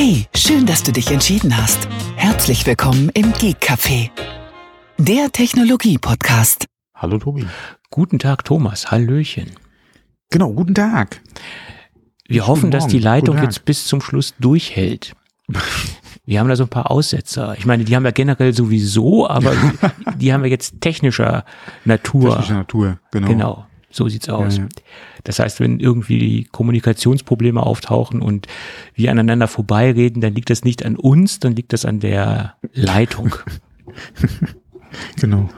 Hey, schön, dass du dich entschieden hast. Herzlich willkommen im Geek Café, der Technologie-Podcast. Hallo Tobi. Guten Tag, Thomas. Hallöchen. Genau, guten Tag. Wir Guten hoffen, dass die. Leitung jetzt bis zum Schluss durchhält. Wir haben da so ein paar Aussetzer. Ich meine, die haben wir generell sowieso, aber die haben wir jetzt technischer Natur. Technische Natur, genau. Genau, so sieht's aus. Ja, ja. Das heißt, wenn irgendwie Kommunikationsprobleme auftauchen und wir aneinander vorbeireden, dann liegt das nicht an uns, dann liegt das an der Leitung. Genau.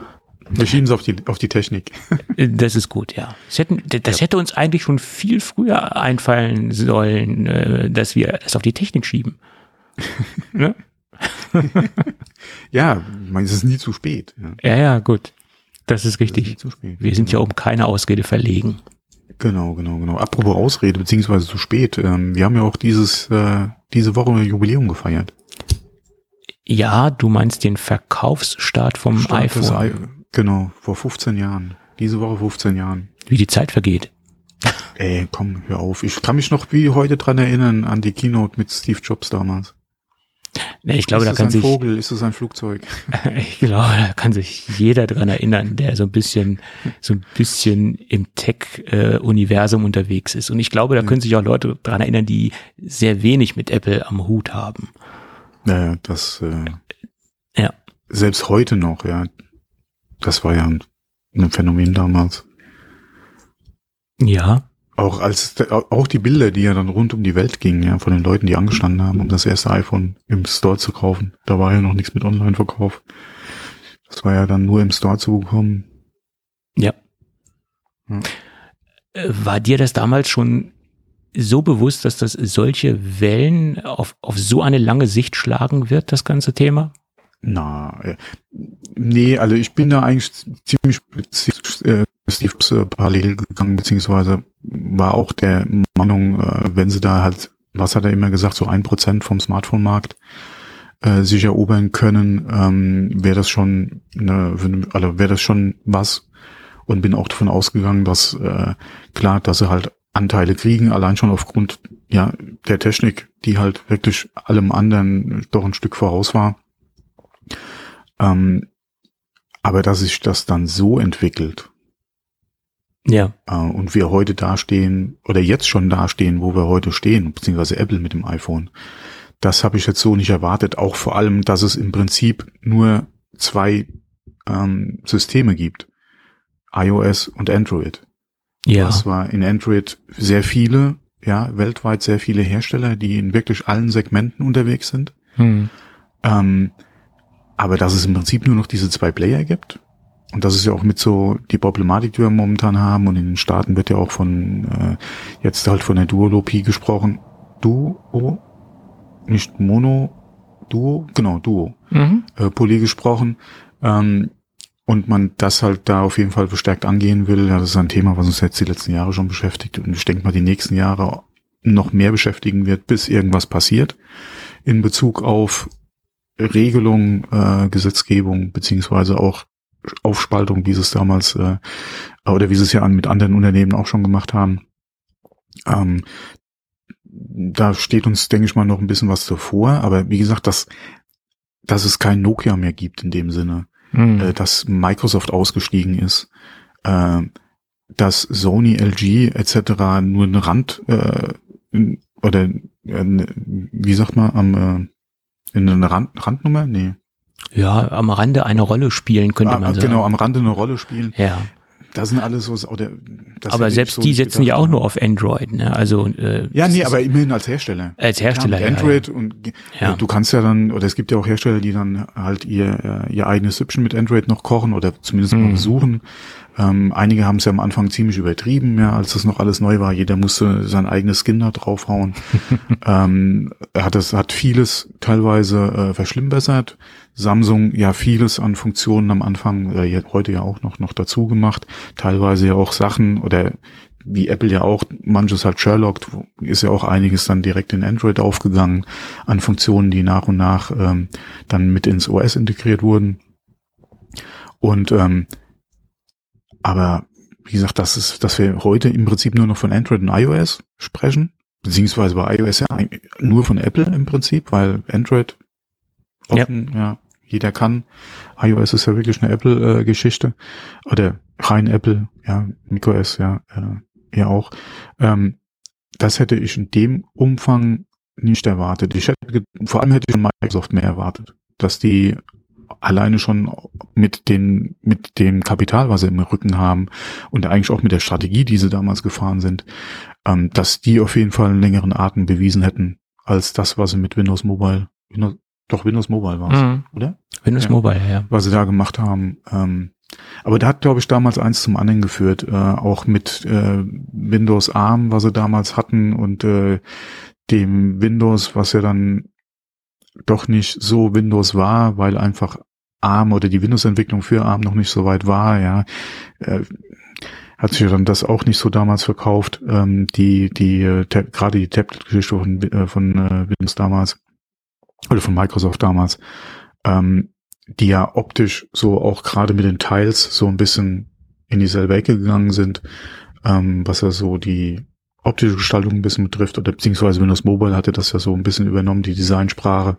Wir schieben es auf die, auf die Technik. Das ist gut, ja. Das, hätten, das hätte uns eigentlich schon viel früher einfallen sollen, äh, dass wir das auf die Technik schieben. ne? Ja, ich meine, es ist nie zu spät. Ja. Ja, ja, gut. Das ist ist richtig. zu spät. Wir sind ja um keine Ausrede verlegen. Genau, genau, genau. Apropos Ausrede, beziehungsweise zu spät. Ähm, wir haben ja auch dieses, äh, diese Woche ein Jubiläum gefeiert. Ja, du meinst den Verkaufsstart vom Start iPhone, I genau, vor 15 Jahren. Diese Woche 15 Jahren. wie die Zeit vergeht. Ey, komm, hör auf. Ich kann mich noch wie heute dran erinnern an die Keynote mit Steve Jobs damals. Ne, Ich glaube, ist da es kann ein sich, Vogel? Ist es ein Flugzeug? ich glaube, da kann sich jeder dran erinnern, der so ein bisschen, so ein bisschen im Tech-Universum unterwegs ist. Und ich glaube, da können sich auch Leute dran erinnern, die sehr wenig mit Apple am Hut haben. Naja, das äh, Ja. selbst heute noch, ja. Das war ja ein, ein Phänomen damals. Ja, Auch als auch die Bilder, die ja dann rund um die Welt gingen, ja, von den Leuten, die angestanden haben, um das erste iPhone im Store zu kaufen. Da war ja noch nichts mit Online-Verkauf. Das war ja dann nur im Store zu bekommen. ja. Hm. Äh, War dir das damals schon so bewusst, dass das solche Wellen auf, auf so eine lange Sicht schlagen wird, das ganze Thema? Na, äh, nee, also ich bin da eigentlich ziemlich äh, äh, parallel gegangen, beziehungsweise war auch der Meinung, äh, wenn sie da halt, was hat er immer gesagt, so ein Prozent vom Smartphone-Markt äh, sich erobern können, ähm, wäre das schon, eine, also wäre das schon was und bin auch davon ausgegangen, dass äh, klar, dass sie halt Anteile kriegen, allein schon aufgrund ja der Technik, die halt wirklich allem anderen doch ein Stück voraus war. Ähm, aber dass sich das dann so entwickelt Ja, äh, und wir heute dastehen oder jetzt schon dastehen, wo wir heute stehen, beziehungsweise Apple mit dem iPhone, das habe ich jetzt so nicht erwartet. Auch vor allem, dass es im Prinzip nur zwei ähm, Systeme gibt, iOS und Android. ja. Das war in Android sehr viele, ja, weltweit sehr viele Hersteller, die in wirklich allen Segmenten unterwegs sind. Hm. Ähm, aber dass es im Prinzip nur noch diese zwei Player gibt. Und das ist ja auch mit so die Problematik, die wir momentan haben. Und in den Staaten wird ja auch von, äh, jetzt halt von der Duolopie gesprochen. Duo, nicht Mono, Duo, genau, Duo, Mhm. äh, Poly gesprochen. Ähm, und man das halt da auf jeden Fall verstärkt angehen will. Ja, das ist ein Thema, was uns jetzt die letzten Jahre schon beschäftigt. Und ich denke mal, die nächsten Jahre noch mehr beschäftigen wird, bis irgendwas passiert in Bezug auf Regelung, äh, Gesetzgebung, beziehungsweise auch Aufspaltung, wie sie es damals, äh, oder wie sie es ja mit anderen Unternehmen auch schon gemacht haben. Ähm, da steht uns, denke ich mal, noch ein bisschen was davor, aber wie gesagt, dass, dass es kein Nokia mehr gibt in dem Sinne, Hm. äh, dass Microsoft ausgestiegen ist, äh, dass Sony, LG etc. nur eine Rand äh, in- oder äh, ne- wie sagt man am äh, in einer Rand, Randnummer? Nee. Ja, am Rande eine Rolle spielen, könnte Ah, man sagen. genau, am Rande eine Rolle spielen. Ja, Das sind alles so oder das aber selbst so die setzen ja auch nur auf Android, ne? Also äh, Ja, nee, aber immerhin als Hersteller. als Hersteller. Ja, mit ja, Android und Ja. du kannst ja dann, oder es gibt ja auch Hersteller, die dann halt ihr, äh, ihr eigenes Süppchen mit Android noch kochen oder zumindest mal Mhm. versuchen. Ähm, einige haben es ja am Anfang ziemlich übertrieben, ja, als das noch alles neu war. Jeder musste sein eigenes Skin da draufhauen. ähm, hat das, hat vieles teilweise äh, verschlimmbessert. Samsung ja vieles an Funktionen am Anfang, äh, heute ja auch noch, noch dazu gemacht. Teilweise ja auch Sachen oder wie Apple ja auch manches halt Sherlock, ist ja auch einiges dann direkt in Android aufgegangen an Funktionen, die nach und nach ähm, dann mit ins OS integriert wurden. Und ähm, aber wie gesagt, das ist, dass wir heute im Prinzip nur noch von Android und iOS sprechen beziehungsweise bei iOS ja nur von Apple im Prinzip, weil Android offen, ja, ja jeder kann. iOS ist ja wirklich eine Apple-Geschichte oder rein Apple, ja, macOS ja, äh, ja auch. Ähm, das hätte ich in dem Umfang nicht erwartet. Ich hätte, vor allem hätte ich von Microsoft mehr erwartet, dass die alleine schon mit den, mit dem Kapital, was sie im Rücken haben und eigentlich auch mit der Strategie, die sie damals gefahren sind, ähm, dass die auf jeden Fall einen längeren Atem bewiesen hätten, als das, was sie mit Windows Mobile, Windows, doch Windows Mobile war mhm. oder? Windows ja, Mobile, ja. Was sie da gemacht haben. Ähm, aber da hat, glaube ich, damals eins zum anderen geführt, äh, auch mit äh, Windows ARM, was sie damals hatten und äh, dem Windows, was ja dann doch nicht so Windows war, weil einfach ARM oder die Windows-Entwicklung für ARM noch nicht so weit war, ja. Äh, hat sich dann das auch nicht so damals verkauft, ähm, die, die, äh, gerade die Tablet-Geschichte von, äh, von äh, Windows damals, oder von Microsoft damals, ähm, die ja optisch so auch gerade mit den Teils so ein bisschen in dieselbe Ecke gegangen sind, ähm, was ja so die optische Gestaltung ein bisschen betrifft, oder beziehungsweise Windows Mobile hatte das ja so ein bisschen übernommen, die Designsprache.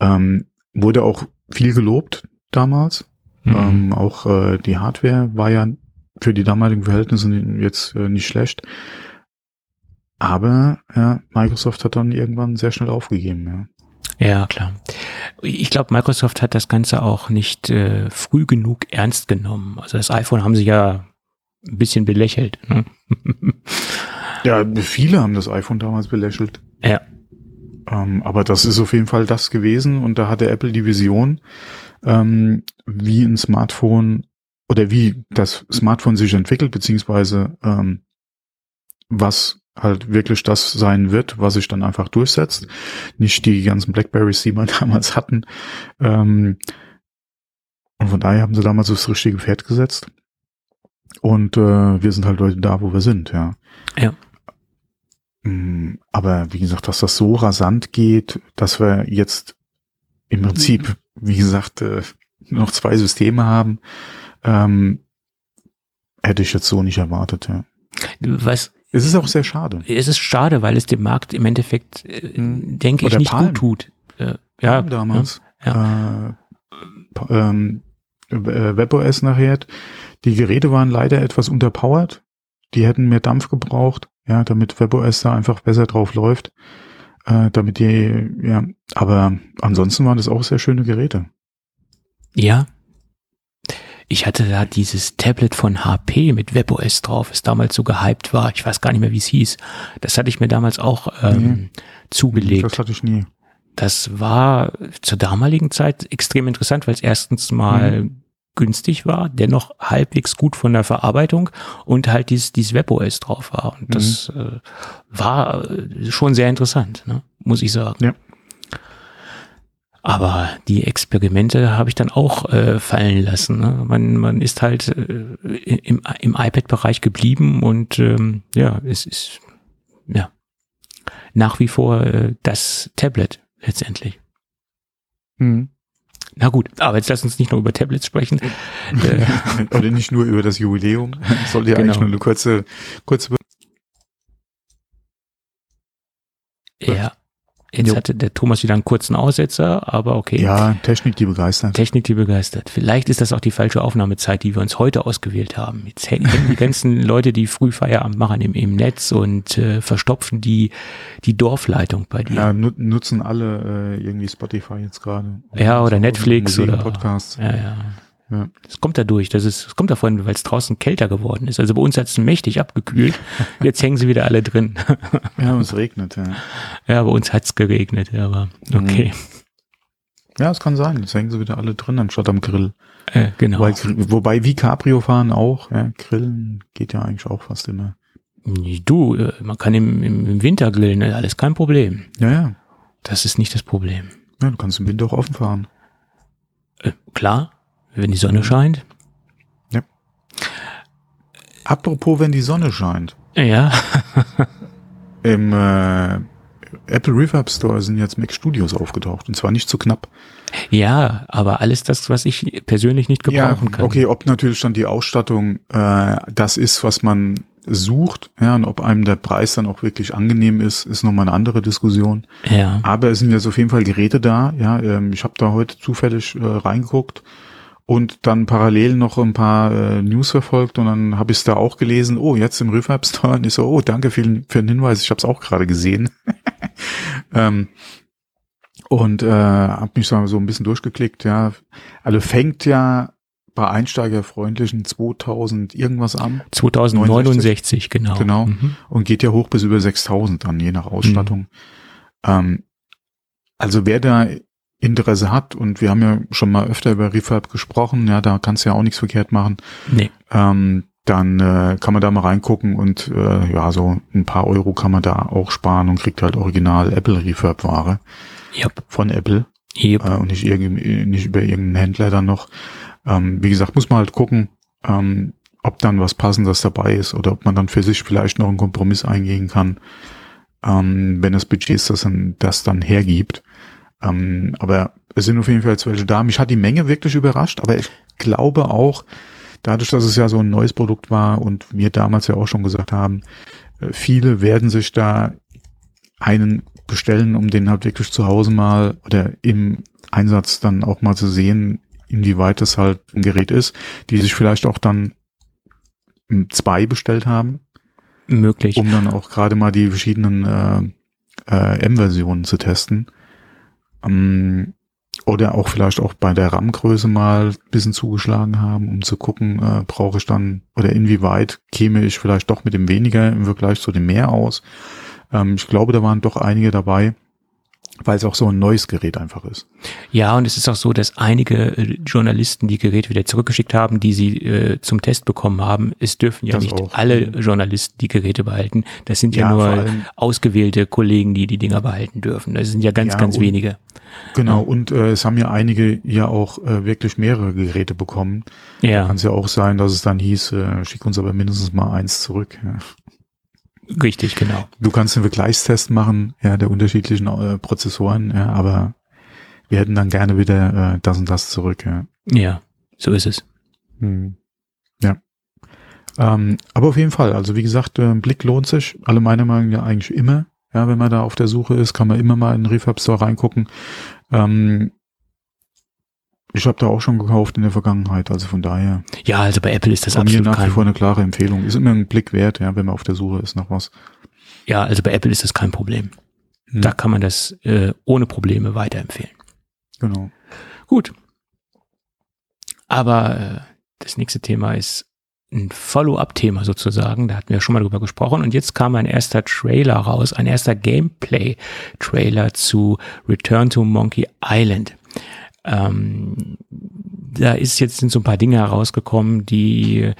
Ähm, wurde auch viel gelobt damals. Mhm. Ähm, auch äh, die Hardware war ja für die damaligen Verhältnisse jetzt äh, nicht schlecht. Aber ja, Microsoft hat dann irgendwann sehr schnell aufgegeben, ja. Ja, klar. Ich glaube, Microsoft hat das Ganze auch nicht äh, früh genug ernst genommen. Also das iPhone haben sie ja ein bisschen belächelt. Ne? ja, viele haben das iPhone damals belächelt. Ja. Ähm, aber das ist auf jeden Fall das gewesen und da hatte Apple die Vision, ähm, wie ein Smartphone oder wie das Smartphone sich entwickelt, beziehungsweise ähm, was halt wirklich das sein wird, was sich dann einfach durchsetzt. Nicht die ganzen Blackberries, die wir damals hatten. Ähm, und von daher haben sie damals das richtige Pferd gesetzt. Und äh, wir sind halt heute da, wo wir sind, ja. Ja. Mm, aber wie gesagt, dass das so rasant geht, dass wir jetzt im Prinzip, wie gesagt, äh, noch zwei Systeme haben, ähm, hätte ich jetzt so nicht erwartet, ja. Was es ist auch sehr schade. Es ist schade, weil es dem Markt im Endeffekt, äh, hm. denke Oder ich, nicht Palm. gut tut. Äh, ja, damals. Ja. Äh, ähm, äh, WebOS nachher. Die Geräte waren leider etwas unterpowered. Die hätten mehr Dampf gebraucht, ja, damit WebOS da einfach besser drauf läuft. Äh, damit die, ja, aber ansonsten waren das auch sehr schöne Geräte. Ja, ich hatte da dieses Tablet von HP mit WebOS drauf, das damals so gehypt war. Ich weiß gar nicht mehr, wie es hieß. Das hatte ich mir damals auch ähm, nee, zugelegt. Das hatte ich nie. Das war zur damaligen Zeit extrem interessant, weil es erstens mal mhm. günstig war, dennoch halbwegs gut von der Verarbeitung und halt dieses, dieses WebOS drauf war. Und das mhm. äh, war äh, schon sehr interessant, ne? muss ich sagen. Ja. Aber die Experimente habe ich dann auch äh, fallen lassen. Ne? Man, man ist halt äh, im, im iPad-Bereich geblieben und ähm, ja, es ist ja nach wie vor äh, das Tablet letztendlich. Mhm. Na gut, aber jetzt lass uns nicht nur über Tablets sprechen. Oder nicht nur über das Jubiläum. Sollte ja genau. eigentlich nur eine kurze, kurze. Ja. Jetzt jo. hatte der Thomas wieder einen kurzen Aussetzer, aber okay. Ja, Technik, die begeistert. Technik, die begeistert. Vielleicht ist das auch die falsche Aufnahmezeit, die wir uns heute ausgewählt haben. Jetzt hängen die ganzen Leute, die früh Feierabend machen im, im Netz und äh, verstopfen die, die Dorfleitung bei dir. Ja, nutzen alle äh, irgendwie Spotify jetzt gerade. Ja, oder Netflix oder Podcasts. Ja, ja. Ja. Es kommt dadurch, das ist, es kommt davon, weil es draußen kälter geworden ist. Also bei uns hat es mächtig abgekühlt. Jetzt hängen sie wieder alle drin. ja, es regnet, ja. Ja, bei uns hat es geregnet, aber okay. Ja, es kann sein. Jetzt hängen sie wieder alle drin, anstatt am Grill. Äh, genau. Wobei, wobei wie Cabrio fahren auch, ja, Grillen geht ja eigentlich auch fast immer. Du, äh, man kann im, im Winter grillen, ne? alles kein Problem. Ja, ja. Das ist nicht das Problem. Ja, du kannst im Winter auch offen fahren. Äh, klar, wenn die Sonne scheint. Ja. Apropos, wenn die Sonne scheint. Ja. Im äh, Apple Reverb Store sind jetzt Mac Studios aufgetaucht und zwar nicht zu knapp. Ja, aber alles das, was ich persönlich nicht gebrauchen ja, kann. Okay, ob natürlich dann die Ausstattung äh, das ist, was man sucht, ja, und ob einem der Preis dann auch wirklich angenehm ist, ist nochmal eine andere Diskussion. Ja. Aber es sind jetzt auf jeden Fall Geräte da, ja, ähm, ich habe da heute zufällig äh, reingeguckt und dann parallel noch ein paar äh, News verfolgt und dann habe ich es da auch gelesen, oh, jetzt im Refab Store und ich so, oh, danke für, für den Hinweis, ich habe es auch gerade gesehen. ähm, und äh, habe mich so, so ein bisschen durchgeklickt, ja. Also fängt ja bei einsteigerfreundlichen 2000 irgendwas an. 2069, genau. Genau. Mhm. Und geht ja hoch bis über 6000 dann, je nach Ausstattung. Mhm. Ähm, also wer da Interesse hat, und wir haben ja schon mal öfter über Refurb gesprochen, ja, da kannst du ja auch nichts verkehrt machen. Nee. Ähm, dann äh, kann man da mal reingucken und äh, ja, so ein paar Euro kann man da auch sparen und kriegt halt original Apple Refurb Ware yep. von Apple yep. äh, und nicht, irgendwie, nicht über irgendeinen Händler dann noch. Ähm, wie gesagt, muss man halt gucken, ähm, ob dann was Passendes dabei ist oder ob man dann für sich vielleicht noch einen Kompromiss eingehen kann, ähm, wenn das Budget das dann, das dann hergibt. Ähm, aber es sind auf jeden Fall welche da. Mich hat die Menge wirklich überrascht, aber ich glaube auch, dadurch, dass es ja so ein neues Produkt war und wir damals ja auch schon gesagt haben, äh, viele werden sich da einen bestellen, um den halt wirklich zu Hause mal oder im Einsatz dann auch mal zu sehen, inwieweit das halt ein Gerät ist, die sich vielleicht auch dann zwei bestellt haben. Möglich. Um dann auch gerade mal die verschiedenen äh, äh, M-Versionen zu testen. Ähm, oder auch vielleicht auch bei der RAM-Größe mal ein bisschen zugeschlagen haben, um zu gucken, äh, brauche ich dann oder inwieweit käme ich vielleicht doch mit dem weniger im Vergleich zu dem mehr aus. Ähm, ich glaube, da waren doch einige dabei, weil es auch so ein neues Gerät einfach ist. Ja, und es ist auch so, dass einige äh, Journalisten die Geräte wieder zurückgeschickt haben, die sie äh, zum Test bekommen haben. Es dürfen ja das nicht auch. alle Journalisten die Geräte behalten. Das sind ja, ja nur ausgewählte Kollegen, die die Dinger behalten dürfen. Das sind ja ganz, ja, ganz wenige. Genau, ja. und äh, es haben ja einige ja auch äh, wirklich mehrere Geräte bekommen. Ja. Kann es ja auch sein, dass es dann hieß, äh, schick uns aber mindestens mal eins zurück. Ja. Richtig, genau. Du kannst einen Vergleichstest machen, ja, der unterschiedlichen äh, Prozessoren, ja, aber wir hätten dann gerne wieder äh, das und das zurück, ja. Ja, so ist es. Hm. Ja. Ähm, aber auf jeden Fall, also wie gesagt, äh, Blick lohnt sich, alle meiner Meinung nach eigentlich immer. Ja, wenn man da auf der Suche ist, kann man immer mal in den Refab Store reingucken. Ähm, ich habe da auch schon gekauft in der Vergangenheit, also von daher. Ja, also bei Apple ist das absolut mir nach wie vor eine klare Empfehlung. Ist immer ein Blick wert, ja, wenn man auf der Suche ist nach was. Ja, also bei Apple ist das kein Problem. Hm. Da kann man das äh, ohne Probleme weiterempfehlen. Genau. Gut. Aber äh, das nächste Thema ist ein Follow-up-Thema sozusagen. Da hatten wir schon mal drüber gesprochen. Und jetzt kam ein erster Trailer raus, ein erster Gameplay-Trailer zu Return to Monkey Island. Ähm, da ist jetzt sind so ein paar Dinge herausgekommen, die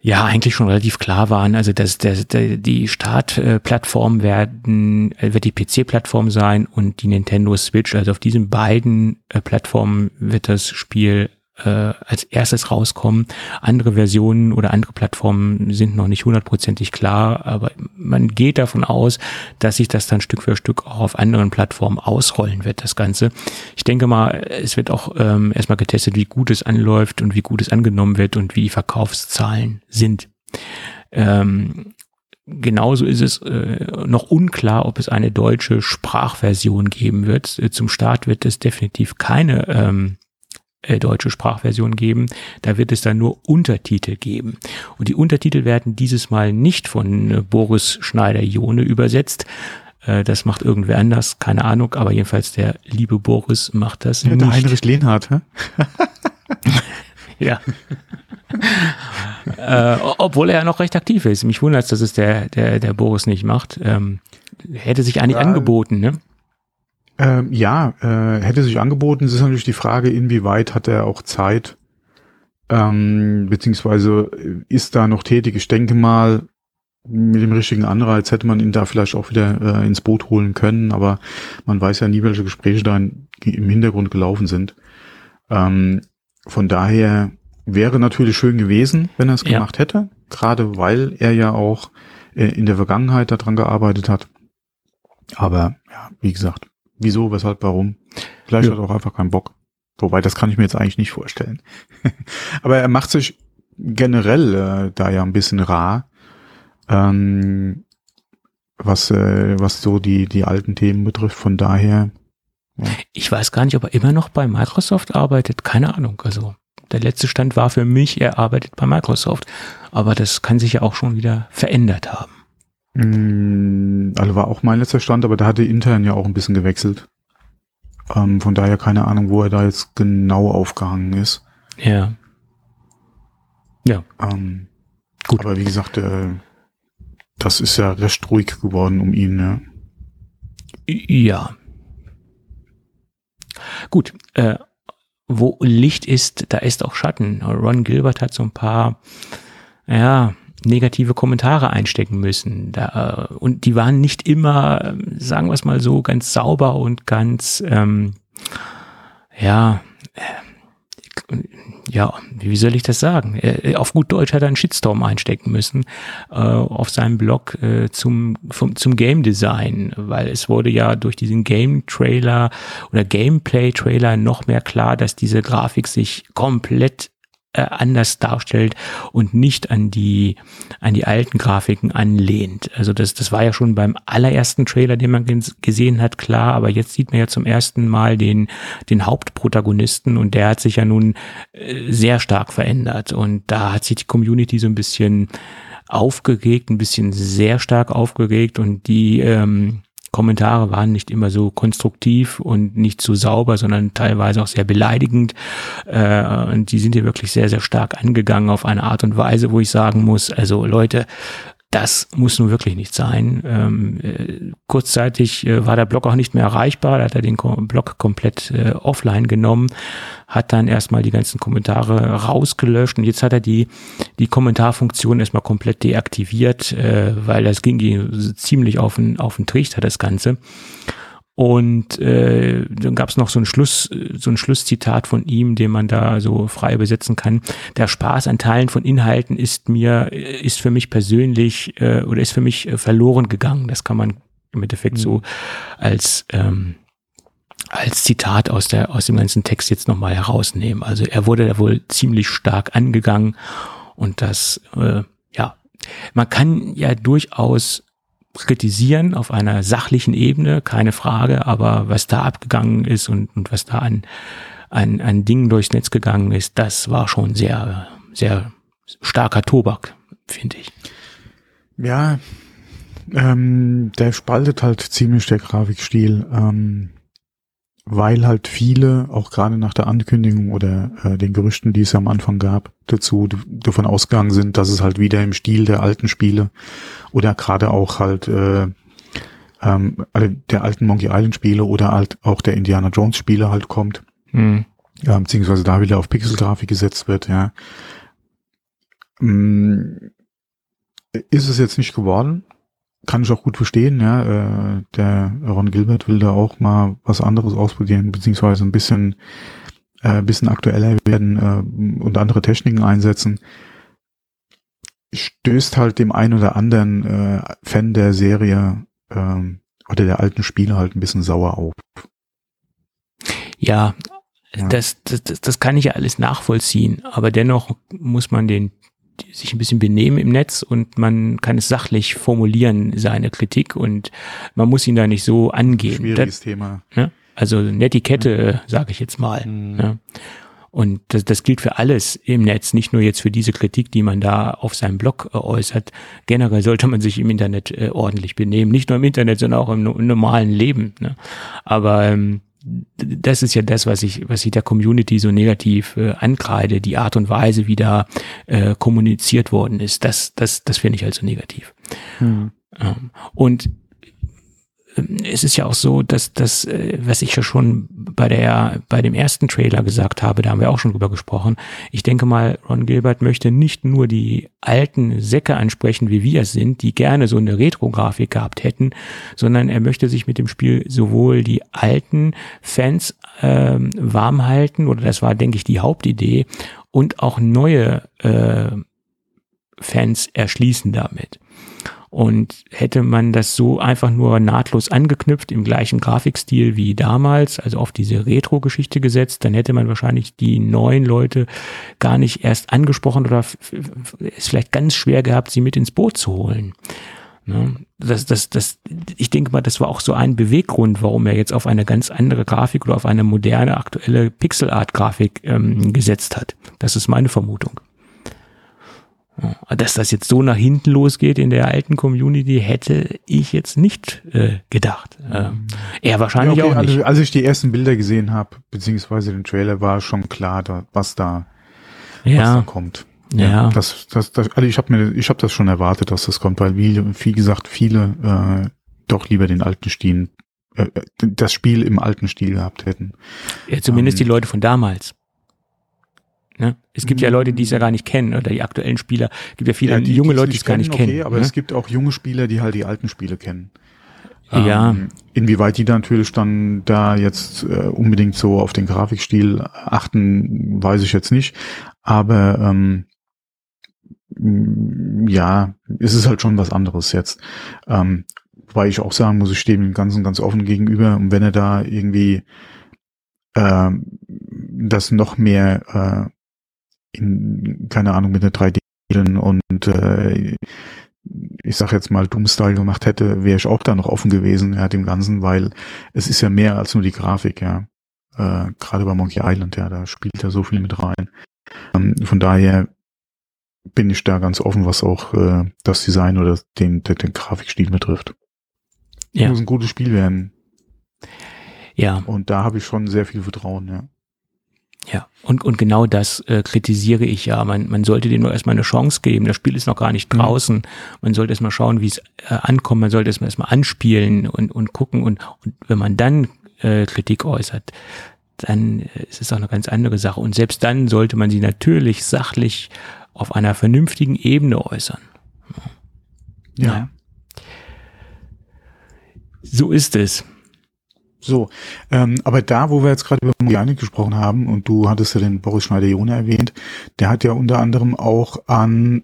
ja eigentlich schon relativ klar waren. Also dass der, die Startplattform werden äh, wird die PC-Plattform sein und die Nintendo Switch. Also auf diesen beiden äh, Plattformen wird das Spiel äh, als erstes rauskommen. Andere Versionen oder andere Plattformen sind noch nicht hundertprozentig klar, aber man geht davon aus, dass sich das dann Stück für Stück auch auf anderen Plattformen ausrollen wird, das Ganze. Ich denke mal, es wird auch ähm, erstmal getestet, wie gut es anläuft und wie gut es angenommen wird und wie die Verkaufszahlen sind. Ähm, Genauso ist es äh, noch unklar, ob es eine deutsche Sprachversion geben wird. Zum Start wird es definitiv keine ähm, äh, deutsche Sprachversion geben. Da wird es dann nur Untertitel geben. Und die Untertitel werden dieses Mal nicht von äh, Boris Schneider-Jone übersetzt. Äh, das macht irgendwer anders, keine Ahnung, aber jedenfalls der liebe Boris macht das ja, nicht. Der Heinrich Lehnhardt, hä? ja. äh, obwohl er ja noch recht aktiv ist. Mich wundert es, dass es der, der, der Boris nicht macht. Ähm, hätte sich eigentlich ja, angeboten, ne? Ähm, ja, äh, hätte sich angeboten. Es ist natürlich die Frage, inwieweit hat er auch Zeit, ähm, beziehungsweise ist da noch tätig. Ich denke mal, mit dem richtigen Anreiz hätte man ihn da vielleicht auch wieder äh, ins Boot holen können, aber man weiß ja nie, welche Gespräche da in, im Hintergrund gelaufen sind. Ähm, von daher wäre natürlich schön gewesen, wenn er es gemacht ja. hätte, gerade weil er ja auch äh, in der Vergangenheit daran gearbeitet hat. Aber ja, wie gesagt, Wieso, weshalb, warum? Vielleicht ja. hat er auch einfach keinen Bock. Wobei, das kann ich mir jetzt eigentlich nicht vorstellen. Aber er macht sich generell äh, da ja ein bisschen rar. ähm, was, äh, was so die, die alten Themen betrifft. Von daher. Ja. Ich weiß gar nicht, ob er immer noch bei Microsoft arbeitet. Keine Ahnung. Also der letzte Stand war für mich, er arbeitet bei Microsoft. Aber das kann sich ja auch schon wieder verändert haben. Mm, also war auch mein letzter Stand, aber da hatte intern ja auch ein bisschen gewechselt. Ähm, von daher keine Ahnung, wo er da jetzt genau aufgehangen ist. Ja. Ja. Ähm, Gut. Aber wie gesagt, äh, das ist ja recht ruhig geworden um ihn, ja. Ja. Gut, äh, wo Licht ist, da ist auch Schatten. Ron Gilbert hat so ein paar, ja, negative Kommentare einstecken müssen. Da, äh, und die waren nicht immer, sagen wir es mal so, ganz sauber und ganz, ähm, ja, ja, wie soll ich das sagen? Auf gut Deutsch hat er einen Shitstorm einstecken müssen äh, auf seinem Blog äh, zum, vom, zum Game Design, weil es wurde ja durch diesen Game Trailer oder Gameplay Trailer noch mehr klar, dass diese Grafik sich komplett äh, anders darstellt und nicht an die an die alten Grafiken anlehnt. Also das das war ja schon beim allerersten Trailer, den man gesehen hat, klar, aber jetzt sieht man ja zum ersten Mal den den Hauptprotagonisten und der hat sich ja nun äh, sehr stark verändert und da hat sich die Community so ein bisschen aufgeregt, ein bisschen sehr stark aufgeregt und die ähm, Kommentare waren nicht immer so konstruktiv und nicht so sauber, sondern teilweise auch sehr beleidigend. Äh, und die sind hier wirklich sehr, sehr stark angegangen auf eine Art und Weise, wo ich sagen muss, also Leute, das muss nun wirklich nicht sein. Ähm, äh, kurzzeitig äh, war der Blog auch nicht mehr erreichbar, da hat er den Blog komplett äh, offline genommen, hat dann erstmal die ganzen Kommentare rausgelöscht und jetzt hat er die, die Kommentarfunktion erstmal komplett deaktiviert, äh, weil das ging ziemlich auf den, auf den Trichter, das Ganze. Und äh, dann gab es noch so ein Schluss, so ein Schlusszitat von ihm, den man da so frei übersetzen kann. Der Spaß an Teilen von Inhalten ist mir, ist für mich persönlich äh, oder ist für mich äh, verloren gegangen. Das kann man im Endeffekt mhm. so als ähm, als Zitat aus der aus dem ganzen Text jetzt nochmal herausnehmen. Also er wurde da wohl ziemlich stark angegangen und das äh, ja man kann ja durchaus kritisieren auf einer sachlichen Ebene, keine Frage, aber was da abgegangen ist und, und was da an, an, an Dingen durchs Netz gegangen ist, das war schon sehr, sehr starker Tobak, finde ich. Ja, ähm, der spaltet halt ziemlich der Grafikstil. Ähm, weil halt viele, auch gerade nach der Ankündigung oder äh, den Gerüchten, die es am Anfang gab, dazu davon ausgegangen sind, dass es halt wieder im Stil der alten Spiele oder gerade auch halt äh, ähm, der alten Monkey Island Spiele oder halt auch der Indiana Jones Spiele halt kommt. Mhm. Ja, beziehungsweise da wieder auf Pixelgrafik gesetzt wird, ja. Ähm, ist es jetzt nicht geworden, kann ich auch gut verstehen, ja. Äh, der Ron Gilbert will da auch mal was anderes ausprobieren, beziehungsweise ein bisschen, äh, bisschen aktueller werden äh, und andere Techniken einsetzen. Stößt halt dem einen oder anderen äh, Fan der Serie äh, oder der alten Spiele halt ein bisschen sauer auf. Ja, ja. Das, das, das kann ich ja alles nachvollziehen, aber dennoch muss man den sich ein bisschen benehmen im Netz und man kann es sachlich formulieren, seine Kritik und man muss ihn da nicht so angehen. Schwieriges das, Thema. Ne? Also Netiquette, mhm. sage ich jetzt mal. Mhm. Ne? Und das, das gilt für alles im Netz, nicht nur jetzt für diese Kritik, die man da auf seinem Blog äh, äußert. Generell sollte man sich im Internet äh, ordentlich benehmen, nicht nur im Internet, sondern auch im, im normalen Leben. Ne? Aber ähm, das ist ja das, was ich, was ich der Community so negativ äh, ankreide, die Art und Weise, wie da äh, kommuniziert worden ist. Das, das, das finde ich also negativ. Hm. Ähm, und es ist ja auch so, dass das, äh, was ich ja schon bei der, bei dem ersten Trailer gesagt habe, da haben wir auch schon drüber gesprochen. Ich denke mal, Ron Gilbert möchte nicht nur die alten Säcke ansprechen, wie wir es sind, die gerne so eine Retro-Grafik gehabt hätten, sondern er möchte sich mit dem Spiel sowohl die alten Fans ähm, warm halten, oder das war, denke ich, die Hauptidee, und auch neue äh, Fans erschließen damit. Und hätte man das so einfach nur nahtlos angeknüpft im gleichen Grafikstil wie damals, also auf diese Retro-Geschichte gesetzt, dann hätte man wahrscheinlich die neuen Leute gar nicht erst angesprochen oder es vielleicht ganz schwer gehabt, sie mit ins Boot zu holen. Ne? Das, das, das, ich denke mal, das war auch so ein Beweggrund, warum er jetzt auf eine ganz andere Grafik oder auf eine moderne, aktuelle Pixel-Art-Grafik ähm, gesetzt hat. Das ist meine Vermutung. Dass das jetzt so nach hinten losgeht in der alten Community, hätte ich jetzt nicht äh, gedacht. Ähm, er wahrscheinlich ja, okay, auch nicht. Also, als ich die ersten Bilder gesehen habe, beziehungsweise den Trailer, war schon klar, da, was da, ja. was da kommt. Ja. ja. Das, das, das, also ich habe mir, ich habe das schon erwartet, dass das kommt, weil wie, wie gesagt viele äh, doch lieber den alten Stil, äh, äh das Spiel im alten Stil gehabt hätten. Ja, zumindest ähm, die Leute von damals. Ne? Es gibt ja Leute, die es ja gar nicht kennen, oder die aktuellen Spieler. Es gibt ja viele ja, die, junge Leute, die es gar nicht kennen. Okay, aber ne? es gibt auch junge Spieler, die halt die alten Spiele kennen. Ja. Ähm, inwieweit die da natürlich dann da jetzt äh, unbedingt so auf den Grafikstil achten, weiß ich jetzt nicht. Aber ähm, ja, es ist halt schon was anderes jetzt. Ähm, weil ich auch sagen muss, ich stehe dem Ganzen ganz offen gegenüber. Und wenn er da irgendwie äh, das noch mehr äh, in, keine Ahnung, mit einer 3D und äh, ich sag jetzt mal Doom-Style gemacht hätte, wäre ich auch da noch offen gewesen, ja, dem Ganzen, weil es ist ja mehr als nur die Grafik, ja. Äh, Gerade bei Monkey Island, ja, da spielt ja so viel mit rein. Ähm, von daher bin ich da ganz offen, was auch äh, das Design oder den, den, den Grafikstil betrifft. Ja. Muss ein gutes Spiel werden. Ja. Und da habe ich schon sehr viel Vertrauen, ja. Ja, und, und genau das äh, kritisiere ich ja. Man, man sollte dem nur erstmal eine Chance geben. Das Spiel ist noch gar nicht mhm. draußen. Mhm. Man sollte erstmal schauen, wie es äh, ankommt. Man sollte es erstmal anspielen und, und gucken. Und, und wenn man dann äh, Kritik äußert, dann äh, ist es auch eine ganz andere Sache. Und selbst dann sollte man sie natürlich sachlich auf einer vernünftigen Ebene äußern. Ja. ja. So ist es. So, ähm, aber da, wo wir jetzt gerade über Mojanik gesprochen haben und du hattest ja den Boris Schneider-Jone erwähnt, der hat ja unter anderem auch an,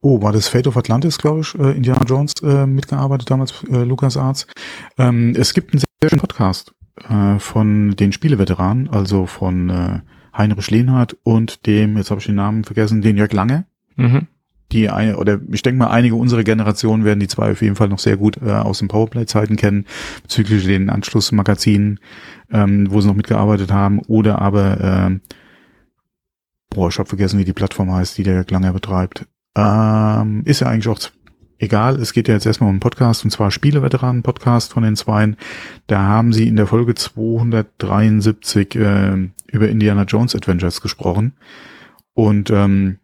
oh, war das Fate of Atlantis, glaube ich, äh, Indiana Jones äh, mitgearbeitet, damals äh, Lukas Arts. Ähm, es gibt einen sehr, sehr schönen Podcast äh, von den Spieleveteranen, also von äh, Heinrich Lehnhardt und dem, jetzt habe ich den Namen vergessen, den Jörg Lange. Mhm die eine, oder ich denke mal, einige unserer Generation werden die zwei auf jeden Fall noch sehr gut äh, aus den Powerplay-Zeiten kennen, bezüglich den Anschlussmagazinen, ähm, wo sie noch mitgearbeitet haben, oder aber, äh, boah, ich habe vergessen, wie die Plattform heißt, die der Langer betreibt. Ähm, ist ja eigentlich auch egal, es geht ja jetzt erstmal um einen Podcast, und zwar Spieleveteranen-Podcast von den Zweien. Da haben sie in der Folge 273 äh, über Indiana Jones Adventures gesprochen. Und ähm,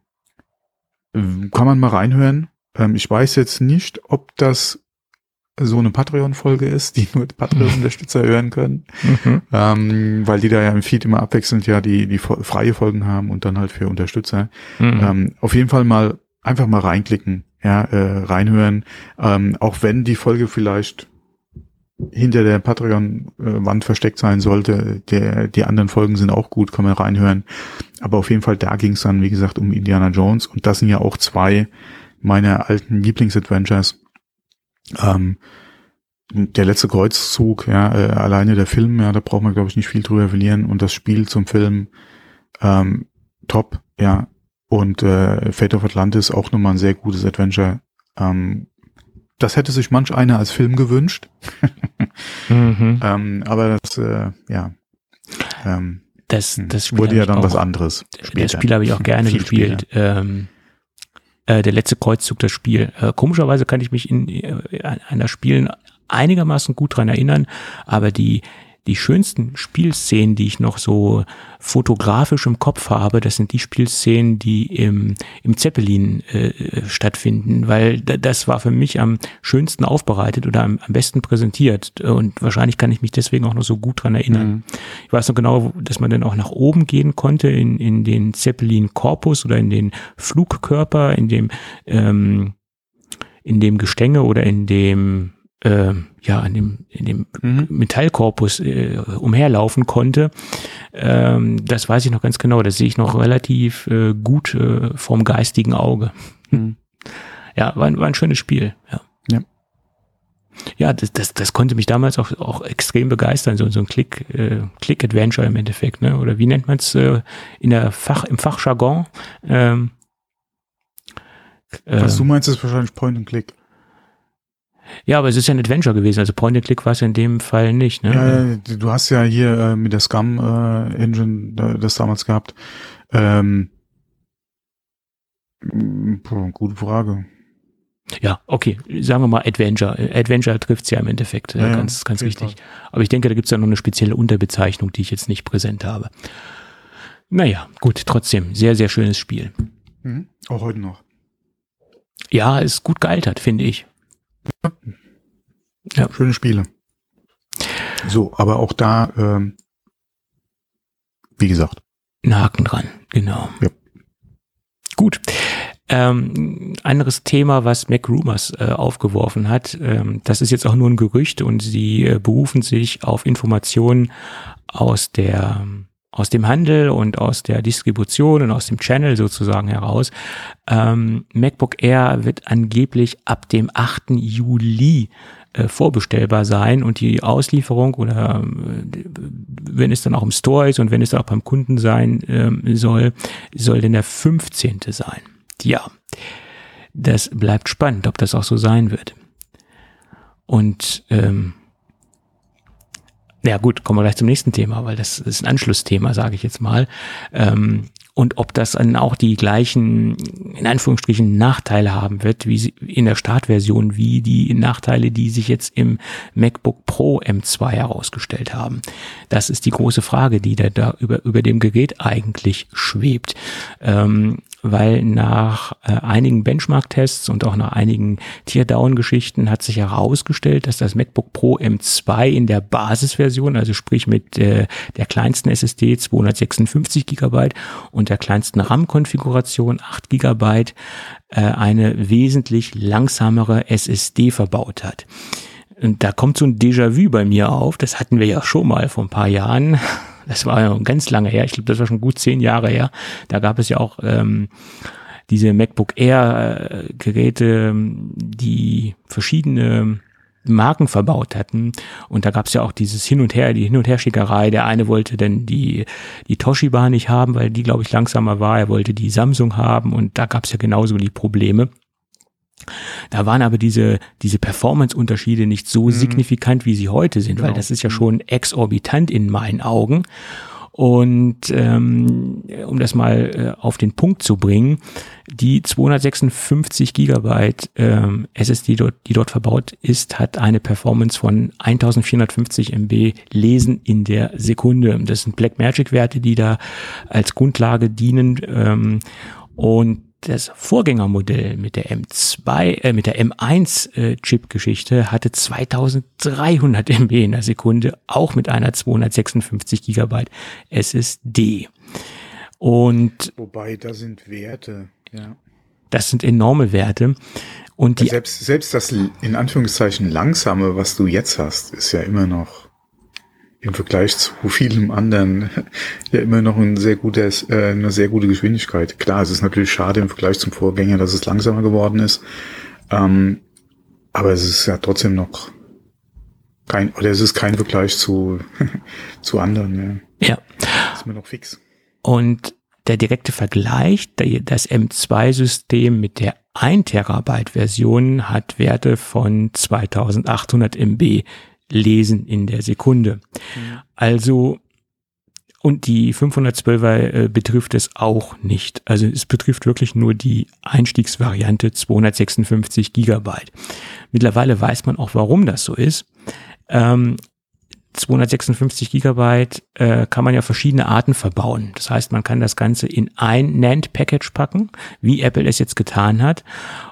kann man mal reinhören. Ähm, ich weiß jetzt nicht, ob das so eine Patreon-Folge ist, die nur Patreon-Unterstützer hören können, mhm. ähm, weil die da ja im Feed immer abwechselnd ja die, die freie Folgen haben und dann halt für Unterstützer. Mhm. Ähm, auf jeden Fall mal einfach mal reinklicken, ja, äh, reinhören, ähm, auch wenn die Folge vielleicht hinter der Patreon-Wand versteckt sein sollte. Der, die anderen Folgen sind auch gut, kann man reinhören. Aber auf jeden Fall, da ging es dann, wie gesagt, um Indiana Jones. Und das sind ja auch zwei meiner alten Lieblingsadventures. Ähm, der letzte Kreuzzug, ja, äh, alleine der Film, ja, da braucht man, glaube ich, nicht viel drüber verlieren. Und das Spiel zum Film, ähm, top, ja. Und äh, Fate of Atlantis auch nochmal ein sehr gutes Adventure. Ähm, das hätte sich manch einer als Film gewünscht. mhm. ähm, aber das, äh, ja. Ähm, das, hm, das Spiel wurde ja dann auch, was anderes. Später. Das Spiel habe ich auch gerne gespielt. Ähm, äh, der letzte Kreuzzug, das Spiel. Äh, komischerweise kann ich mich in, äh, einer Spielen einigermaßen gut dran erinnern, aber die die schönsten Spielszenen, die ich noch so fotografisch im Kopf habe, das sind die Spielszenen, die im, im Zeppelin äh, stattfinden, weil das war für mich am schönsten aufbereitet oder am, am, besten präsentiert und wahrscheinlich kann ich mich deswegen auch noch so gut dran erinnern. Mhm. Ich weiß noch genau, dass man dann auch nach oben gehen konnte in, in den Zeppelin-Korpus oder in den Flugkörper, in dem ähm, in dem Gestänge oder in dem äh, ja in dem in dem mhm. Metallkorpus äh, umherlaufen konnte. Ähm, das weiß ich noch ganz genau. Das sehe ich noch relativ äh, gut äh, vom geistigen Auge. Mhm. ja, war, war ein schönes Spiel, ja. Ja. Ja, das, das, das konnte mich damals auch, auch extrem begeistern, so, so ein Click, äh, Click-Adventure im Endeffekt, ne? Oder wie nennt man es äh, in der Fach, im Fachjargon? Ähm, Was äh, du meinst, ist wahrscheinlich Point and Click. Ja, aber es ist ja ein Adventure gewesen, also Point-and-Click war es in dem Fall nicht, ne? Ja, du hast ja hier äh, mit der Scum äh, Engine das damals gehabt. Ähm, boah, gute Frage. Ja, okay, sagen wir mal Adventure. Adventure trifft's ja im Endeffekt, äh, Ja, ganz, ganz wichtig. Aber ich denke, da gibt's ja noch eine spezielle Unterbezeichnung, die ich jetzt nicht präsent habe. Naja, gut, trotzdem, sehr, sehr schönes Spiel. Mhm. Auch heute noch. Ja, ist gut gealtert, finde ich. Ja. Schöne Spiele. So, aber auch da, ähm, wie gesagt, Ein Haken dran, genau. Ja. Gut. Ähm, anderes Thema, was Mac Rumors äh, aufgeworfen hat, ähm, das ist jetzt auch nur ein Gerücht und sie äh, berufen sich auf Informationen aus der aus dem Handel und aus der Distribution und aus dem Channel sozusagen heraus. Ähm, MacBook Air wird angeblich ab dem 8. Juli äh, vorbestellbar sein und die Auslieferung oder äh, wenn es dann auch im Store ist und wenn es dann auch beim Kunden sein ähm, soll, soll denn der 15. sein. Ja, das bleibt spannend, ob das auch so sein wird. Und ähm, ja gut, kommen wir gleich zum nächsten Thema, weil das ist ein Anschlussthema, sage ich jetzt mal. Ähm, und ob das dann auch die gleichen, in Anführungsstrichen, Nachteile haben wird, wie sie in der Startversion, wie die Nachteile, die sich jetzt im MacBook Pro M2 herausgestellt haben. Das ist die große Frage, die da, da über, über dem Gerät eigentlich schwebt. Ähm, weil nach äh, einigen Benchmark-Tests und auch nach einigen Teardown-Geschichten hat sich herausgestellt, dass das MacBook Pro M2 in der Basisversion, also sprich mit äh, der kleinsten SSD 256 Gigabyte und der kleinsten RAM-Konfiguration 8 Gigabyte äh, eine wesentlich langsamere SSD verbaut hat. Und da kommt so ein Déjà-vu bei mir auf. Das hatten wir ja schon mal vor ein paar Jahren. Das war ja ganz lange her. Ich glaube, das war schon gut zehn Jahre her. Da gab es ja auch ähm, diese MacBook Air äh, Geräte, die verschiedene Marken verbaut hatten. Und da gab es ja auch dieses Hin und Her, die Hin- und Herschickerei. Der eine wollte denn die, die Toshiba nicht haben, weil die, glaube ich, langsamer war. Er wollte die Samsung haben und da gab es ja genauso die Probleme. Da waren aber diese, diese Performance-Unterschiede nicht so Mhm. signifikant, wie sie heute sind, weil Genau. das ist ja schon exorbitant in meinen Augen. Und ähm, um das mal äh, auf den Punkt zu bringen, die 256 Gigabyte ähm, SSD, dort, die dort verbaut ist, hat eine Performance von 1450 MB Lesen in der Sekunde. Das sind Blackmagic-Werte, die da als Grundlage dienen. Ähm, und das Vorgängermodell mit der M2, äh, mit der M1 äh, Chip-Geschichte hatte 2300 MB in der Sekunde, auch mit einer 256 Gigabyte SSD. Und wobei da sind Werte, ja. das sind enorme Werte. Und die, Selbst, selbst das in Anführungszeichen langsame, was du jetzt hast, ist ja immer noch im Vergleich zu vielem anderen ja immer noch ein sehr gutes, äh, eine sehr gute Geschwindigkeit. Klar, es ist natürlich schade im Vergleich zum Vorgänger, dass es langsamer geworden ist. Ähm, aber es ist ja trotzdem noch kein, oder es ist kein Vergleich zu, zu anderen, ja. ja, Ist immer noch fix. Und der direkte Vergleich, das M2-System mit der 1 Terabyte Version hat Werte von 2800 MB Lesen in der Sekunde. Also und die 512er äh, betrifft es auch nicht. Also es betrifft wirklich nur die Einstiegsvariante 256 Gigabyte. Mittlerweile weiß man auch, warum das so ist. Ähm, 256 Gigabyte äh, kann man ja verschiedene Arten verbauen. Das heißt, man kann das Ganze in ein NAND-Package packen, wie Apple es jetzt getan hat.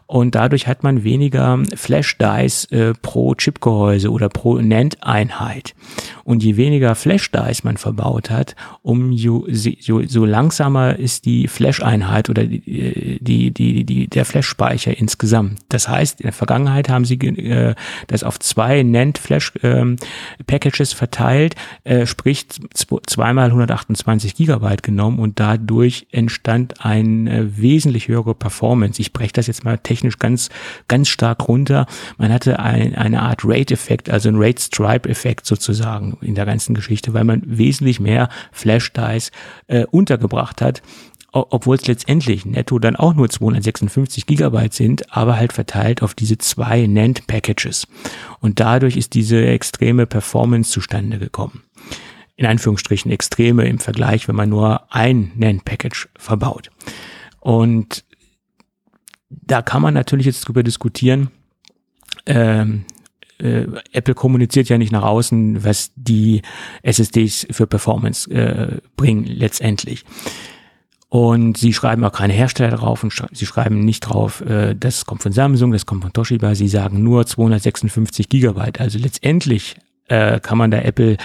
Und dadurch hat man weniger Flash-Dice äh, pro Chipgehäuse oder pro NAND-Einheit. Und je weniger Flash-Dice man verbaut hat, um so, so, langsamer ist die Flash-Einheit oder die, die, die, die, der Flash-Speicher insgesamt. Das heißt, in der Vergangenheit haben sie äh, das auf zwei NAND-Flash-Packages verteilt, äh, sprich zw- zweimal 128 Gigabyte genommen und dadurch entstand eine wesentlich höhere Performance. Ich breche das jetzt mal technisch technisch ganz, ganz stark runter. Man hatte ein, eine Art Rate-Effekt, also ein Rate-Stripe-Effekt sozusagen in der ganzen Geschichte, weil man wesentlich mehr Flash-Dice äh, untergebracht hat obwohl es letztendlich netto dann auch nur 256 Gigabyte sind, aber halt verteilt auf diese zwei NAND-Packages. Und dadurch ist diese extreme Performance zustande gekommen in Anführungsstrichen extreme im Vergleich, wenn man nur ein NAND-Package verbaut. Und da kann man natürlich jetzt drüber diskutieren. Ähm, äh, Apple kommuniziert ja nicht nach außen, was die SSDs für Performance äh, bringen letztendlich. Und sie schreiben auch keine Hersteller drauf und sch sie schreiben nicht drauf, äh, das kommt von Samsung, das kommt von Toshiba. Sie sagen nur 256 Gigabyte. Also letztendlich äh, kann man da Apple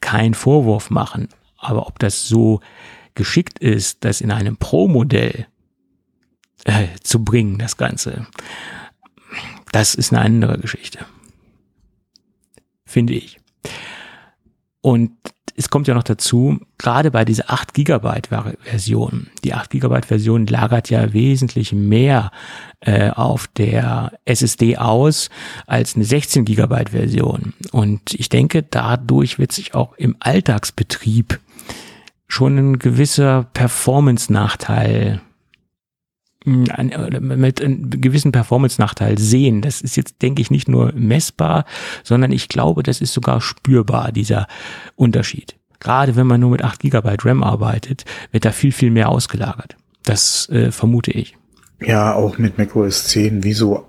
keinen Vorwurf machen. Aber ob das so geschickt ist, das in einem Pro-Modell äh, zu bringen, das Ganze, das ist eine andere Geschichte. Finde ich. Und es kommt ja noch dazu, gerade bei dieser 8 Gigabyte Version, die 8 Gigabyte Version lagert ja wesentlich mehr äh, auf der SSD aus als eine 16 Gigabyte Version. Und ich denke, dadurch wird sich auch im Alltagsbetrieb schon ein gewisser Performance-Nachteil mit einem gewissen Performance-Nachteil sehen. Das ist jetzt, denke ich, nicht nur messbar, sondern ich glaube, das ist sogar spürbar, dieser Unterschied. Gerade wenn man nur mit 8 GB RAM arbeitet, wird da viel, viel mehr ausgelagert. Das äh, vermute ich. Ja, auch mit macOS 10. Wieso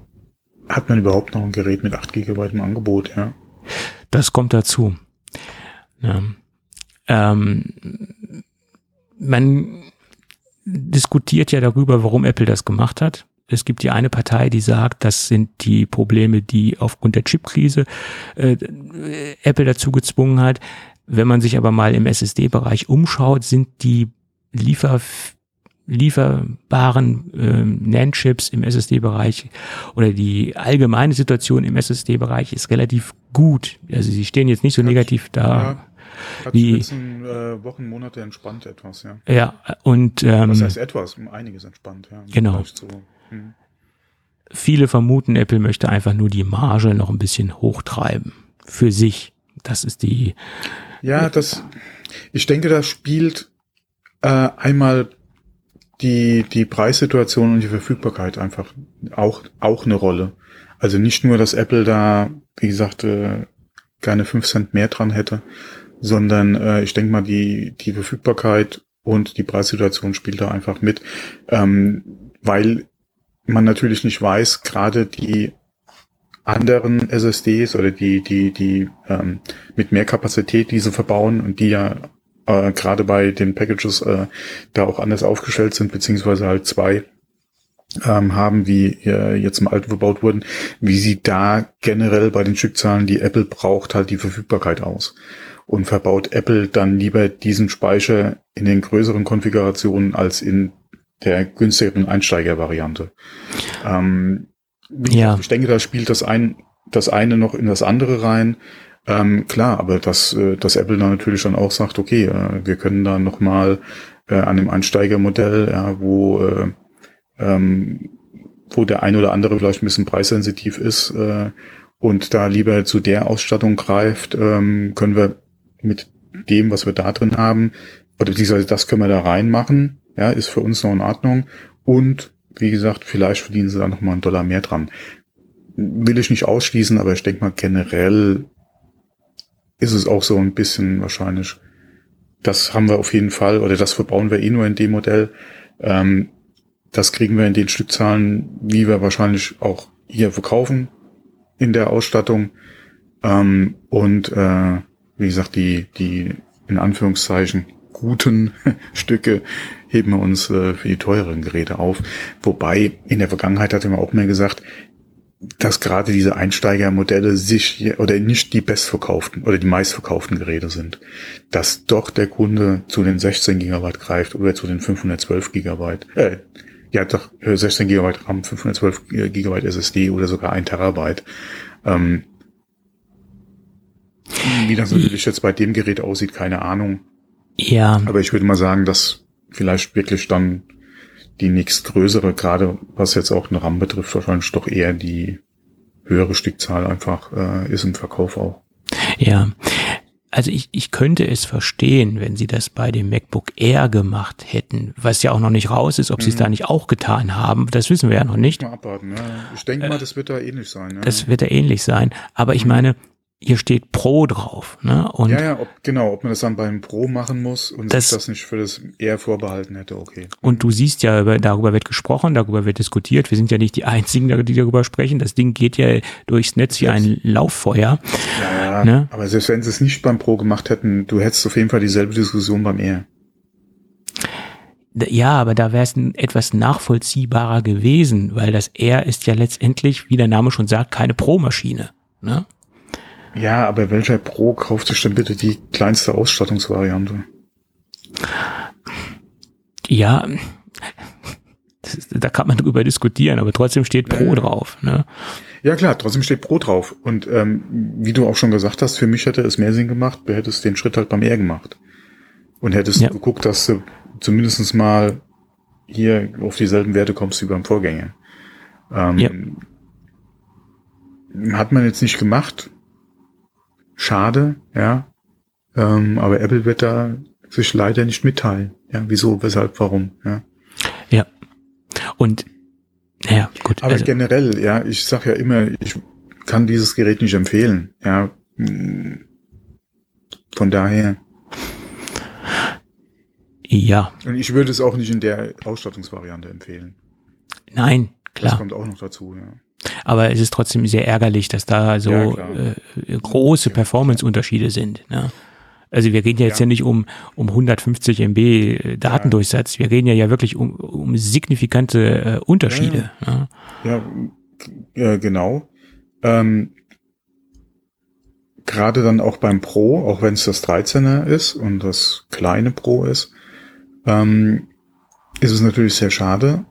hat man überhaupt noch ein Gerät mit 8 GB im Angebot? Ja. Das kommt dazu. Ja. Ähm, man diskutiert ja darüber, warum Apple das gemacht hat. Es gibt die eine Partei, die sagt, das sind die Probleme, die aufgrund der Chipkrise äh, Apple dazu gezwungen hat. Wenn man sich aber mal im SSD-Bereich umschaut, sind die Liefer lieferbaren äh, NAND-Chips im SSD-Bereich oder die allgemeine Situation im SSD-Bereich ist relativ gut. Also sie stehen jetzt nicht so negativ da. Ja. Hat die letzten äh, Wochen, Monate entspannt etwas, ja. Ja, und ähm, Was heißt etwas? Einiges entspannt, ja. Genau. Zu, hm. Viele vermuten, Apple möchte einfach nur die Marge noch ein bisschen hochtreiben. Für sich. Das ist die. Ja, das, ich denke, das spielt äh, einmal die, die Preissituation und die Verfügbarkeit einfach auch, auch eine Rolle. Also nicht nur, dass Apple da, wie gesagt, äh, keine fünf Cent mehr dran hätte, sondern äh, ich denke mal, die, die Verfügbarkeit und die Preissituation spielt da einfach mit, ähm, weil man natürlich nicht weiß, gerade die anderen SSDs oder die, die, die ähm, mit mehr Kapazität diese verbauen und die ja äh, gerade bei den Packages äh, da auch anders aufgestellt sind, beziehungsweise halt zwei ähm, haben, wie äh, jetzt im Alten verbaut wurden, wie sie da generell bei den Stückzahlen, die Apple braucht, halt die Verfügbarkeit aus und verbaut Apple dann lieber diesen Speicher in den größeren Konfigurationen als in der günstigeren Einsteigervariante. Ähm, ja. Ich denke, da spielt das ein, das eine noch in das andere rein. Ähm, klar, aber dass, äh, dass Apple dann natürlich dann auch sagt, okay, äh, wir können da nochmal äh, an dem Einsteigermodell, ja, wo, äh, ähm, wo der ein oder andere vielleicht ein bisschen preissensitiv ist äh, und da lieber zu der Ausstattung greift, ähm, können wir mit dem, was wir da drin haben, oder beziehungsweise das können wir da reinmachen, ja, ist für uns noch in Ordnung. Und wie gesagt, vielleicht verdienen sie da nochmal einen Dollar mehr dran. Will ich nicht ausschließen, aber ich denke mal generell ist es auch so ein bisschen wahrscheinlich, das haben wir auf jeden Fall, oder das verbauen wir eh nur in dem Modell. Ähm, das kriegen wir in den Stückzahlen, wie wir wahrscheinlich auch hier verkaufen in der Ausstattung. Ähm, und äh, wie gesagt, die, die in Anführungszeichen guten Stücke heben wir uns äh, für die teureren Geräte auf. Wobei in der Vergangenheit hatte man auch mehr gesagt, dass gerade diese Einsteigermodelle sich oder nicht die bestverkauften oder die meistverkauften Geräte sind. Dass doch der Kunde zu den 16 Gigabyte greift oder zu den 512 Gigabyte, äh, ja doch 16 äh, Gigabyte RAM, 512 Gigabyte SSD oder sogar ein Terabyte. Ähm, wie das natürlich jetzt bei dem Gerät aussieht, keine Ahnung. Ja. Aber ich würde mal sagen, dass vielleicht wirklich dann die nächstgrößere, gerade was jetzt auch eine RAM betrifft, wahrscheinlich doch eher die höhere Stückzahl einfach äh, ist im Verkauf auch. Ja, also ich, ich könnte es verstehen, wenn sie das bei dem MacBook Air gemacht hätten, was ja auch noch nicht raus ist, ob mhm. sie es da mhm. nicht auch getan haben, das wissen wir ja noch nicht. Mal abwarten, ja. Ich denke mal, das wird da ähnlich sein. Ja. Das wird da ähnlich sein. Aber ich mhm. meine, hier steht Pro drauf. Ne? Und ja, ja, ob, genau, ob man das dann beim Pro machen muss und das, das nicht für das eher vorbehalten hätte, okay. Und du siehst ja, darüber wird gesprochen, darüber wird diskutiert. Wir sind ja nicht die Einzigen, die darüber sprechen. Das Ding geht ja durchs Netz wie ein Lauffeuer. Ja, ne? aber selbst wenn sie es nicht beim Pro gemacht hätten, du hättest auf jeden Fall dieselbe Diskussion beim Air. Ja, aber da wäre es etwas nachvollziehbarer gewesen, weil das Air ist ja letztendlich, wie der Name schon sagt, keine Pro-Maschine. Ne? Ja, aber welcher Pro kauft sich denn bitte die kleinste Ausstattungsvariante? Ja, das, da kann man drüber diskutieren, aber trotzdem steht Pro äh, drauf. Ne? Ja klar, trotzdem steht Pro drauf. Und ähm, wie du auch schon gesagt hast, für mich hätte es mehr Sinn gemacht, du hättest den Schritt halt beim R gemacht. Und hättest ja. geguckt, dass du zumindest mal hier auf dieselben Werte kommst wie beim Vorgänger. Ähm, ja. Hat man jetzt nicht gemacht, Schade, ja. Ähm, aber Apple wird da sich leider nicht mitteilen. Ja, wieso, weshalb, warum, ja. Ja. Und ja, gut. Aber also, generell, ja, ich sag ja immer, ich kann dieses Gerät nicht empfehlen. Ja. Von daher. Ja. Und ich würde es auch nicht in der Ausstattungsvariante empfehlen. Nein, klar. Das kommt auch noch dazu, ja. Aber es ist trotzdem sehr ärgerlich, dass da so ja, äh, große Performance-Unterschiede sind. Ne? Also wir reden ja jetzt ja, ja nicht um, um 150 MB äh, Datendurchsatz, wir reden ja ja wirklich um, um signifikante äh, Unterschiede. Ja, ja. ja genau. Ähm, Gerade dann auch beim Pro, auch wenn es das 13er ist und das kleine Pro ist, ähm, ist es natürlich sehr schade.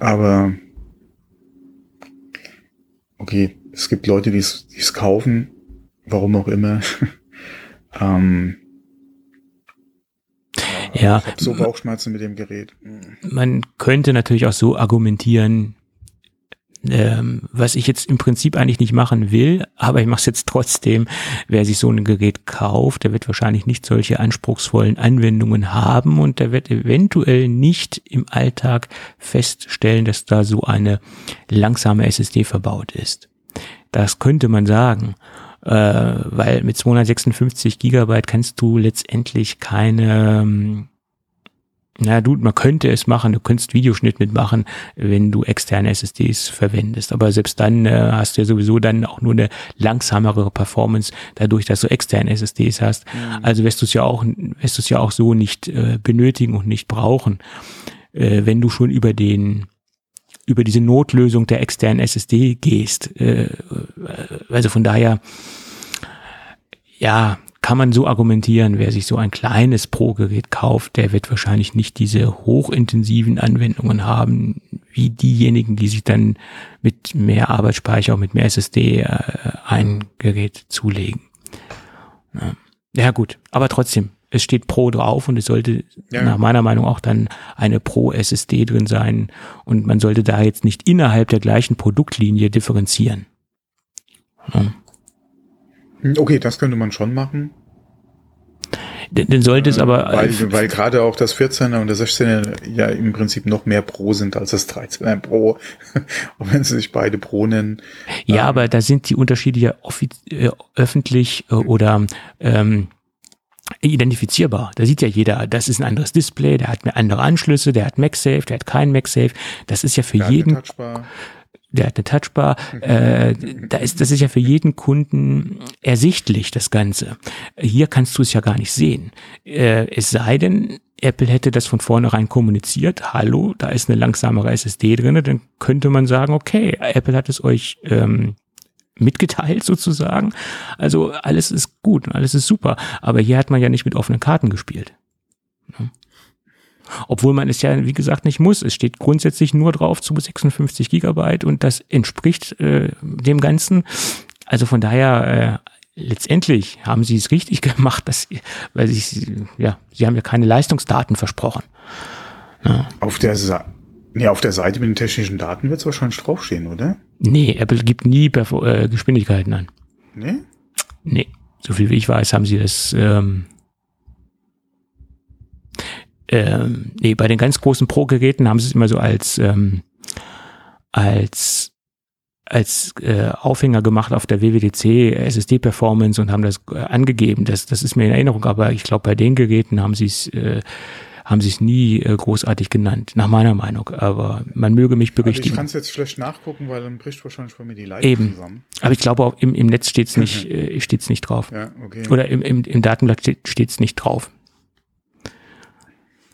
Aber okay, es gibt Leute, die es kaufen, warum auch immer. ähm, ja, ich habe so Bauchschmerzen mit dem Gerät. Man könnte natürlich auch so argumentieren, ähm, was ich jetzt im Prinzip eigentlich nicht machen will, aber ich mache es jetzt trotzdem. Wer sich so ein Gerät kauft, der wird wahrscheinlich nicht solche anspruchsvollen Anwendungen haben und der wird eventuell nicht im Alltag feststellen, dass da so eine langsame SSD verbaut ist. Das könnte man sagen, äh, weil mit 256 Gigabyte kannst du letztendlich keine ähm, na du, man könnte es machen, du könntest Videoschnitt mitmachen, wenn du externe SSDs verwendest. Aber selbst dann äh, hast du ja sowieso dann auch nur eine langsamere Performance, dadurch, dass du externe SSDs hast. Mhm. Also wirst du es ja auch, wirst du es ja auch so nicht äh, benötigen und nicht brauchen, äh, wenn du schon über den über diese Notlösung der externen SSD gehst. Äh, also von daher, ja, kann man so argumentieren, wer sich so ein kleines Pro-Gerät kauft, der wird wahrscheinlich nicht diese hochintensiven Anwendungen haben, wie diejenigen, die sich dann mit mehr Arbeitsspeicher, auch mit mehr SSD äh, ein Gerät zulegen. Ja. ja gut, aber trotzdem, es steht Pro drauf und es sollte ja. nach meiner Meinung auch dann eine Pro SSD drin sein und man sollte da jetzt nicht innerhalb der gleichen Produktlinie differenzieren. Ja. Okay, das könnte man schon machen. Dann sollte es aber. Weil, weil gerade auch das 14er und das 16er ja im Prinzip noch mehr Pro sind als das 13er Pro. auch wenn sie sich beide Pro nennen. Ja, ähm, aber da sind die Unterschiede ja äh, öffentlich äh, oder ähm, identifizierbar. Da sieht ja jeder, das ist ein anderes Display, der hat mehr andere Anschlüsse, der hat MagSafe, der hat kein MagSafe. Das ist ja für jeden der hat eine Touchbar. Äh, da ist, das ist ja für jeden Kunden ersichtlich, das Ganze. Hier kannst du es ja gar nicht sehen. Äh, es sei denn, Apple hätte das von vornherein kommuniziert. Hallo, da ist eine langsamere SSD drin. Dann könnte man sagen, okay, Apple hat es euch ähm, mitgeteilt sozusagen. Also alles ist gut, alles ist super. Aber hier hat man ja nicht mit offenen Karten gespielt. Obwohl man es ja, wie gesagt, nicht muss. Es steht grundsätzlich nur drauf zu 56 Gigabyte und das entspricht äh, dem Ganzen. Also von daher, äh, letztendlich haben sie es richtig gemacht, dass, weil sie, ja, sie haben ja keine Leistungsdaten versprochen. Ja. Auf der Seite. Nee, auf der Seite mit den technischen Daten wird es wahrscheinlich draufstehen, oder? Nee, Apple gibt nie Perf äh, Geschwindigkeiten an. Nee? Nee. So viel wie ich weiß, haben sie das. Ähm, ähm, nee, bei den ganz großen Pro-Geräten haben sie es immer so als ähm, als als äh, Aufhänger gemacht auf der WWDC SSD Performance und haben das äh, angegeben. Das, das ist mir in Erinnerung, aber ich glaube, bei den Geräten haben sie es äh, haben sie es nie äh, großartig genannt, nach meiner Meinung. Aber man möge mich berichtigen. Also ich kann es jetzt schlecht nachgucken, weil dann bricht wahrscheinlich bei mir die Leitung Eben. zusammen. Aber ich glaube auch im, im Netz steht es nicht, äh, steht's nicht drauf. Ja, okay. Oder im, im, im Datenblatt steht es nicht drauf.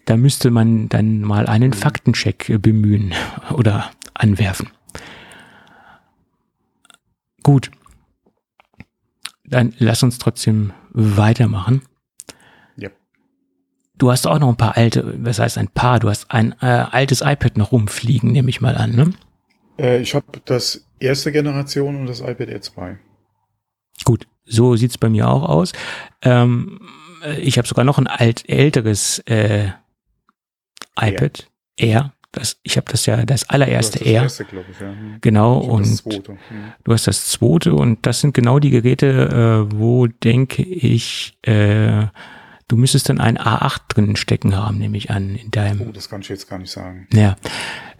Da müsste man dann mal einen mhm. Faktencheck bemühen oder anwerfen. Gut. Dann lass uns trotzdem weitermachen. Ja. Du hast auch noch ein paar alte, was heißt ein paar, du hast ein äh, altes iPad noch rumfliegen, nehme ich mal an, ne? Äh, ich habe das erste Generation und das iPad Air 2. Gut, so sieht's bei mir auch aus. Ähm, ich habe sogar noch ein alt, älteres äh, iPad Air. Das, ich habe das ja das allererste das Air. Erste, ich, ja. Hm. Genau und hm. du hast das zweite und das sind genau die Geräte, äh, wo denke ich äh, Du müsstest dann ein A8 drin stecken haben, nehme ich an, in deinem. Oh, das kann ich jetzt gar nicht sagen. Ja.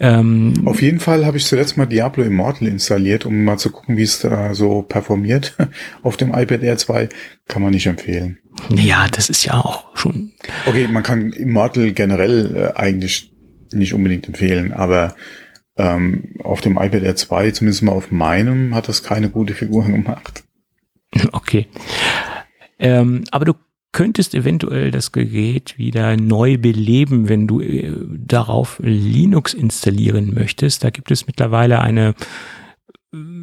Ähm, Auf jeden Fall habe ich zuletzt mal Diablo Immortal installiert, um mal zu gucken, wie es da so performiert. Auf dem iPad Air 2 kann man nicht empfehlen. Ja, das ist ja auch schon. Okay, man kann Immortal generell äh, eigentlich nicht unbedingt empfehlen, aber ähm, auf dem iPad Air 2, zumindest mal auf meinem, hat das keine gute Figur gemacht. Okay. Ähm, aber du könntest eventuell das Gerät wieder neu beleben, wenn du äh, darauf Linux installieren möchtest. Da gibt es mittlerweile eine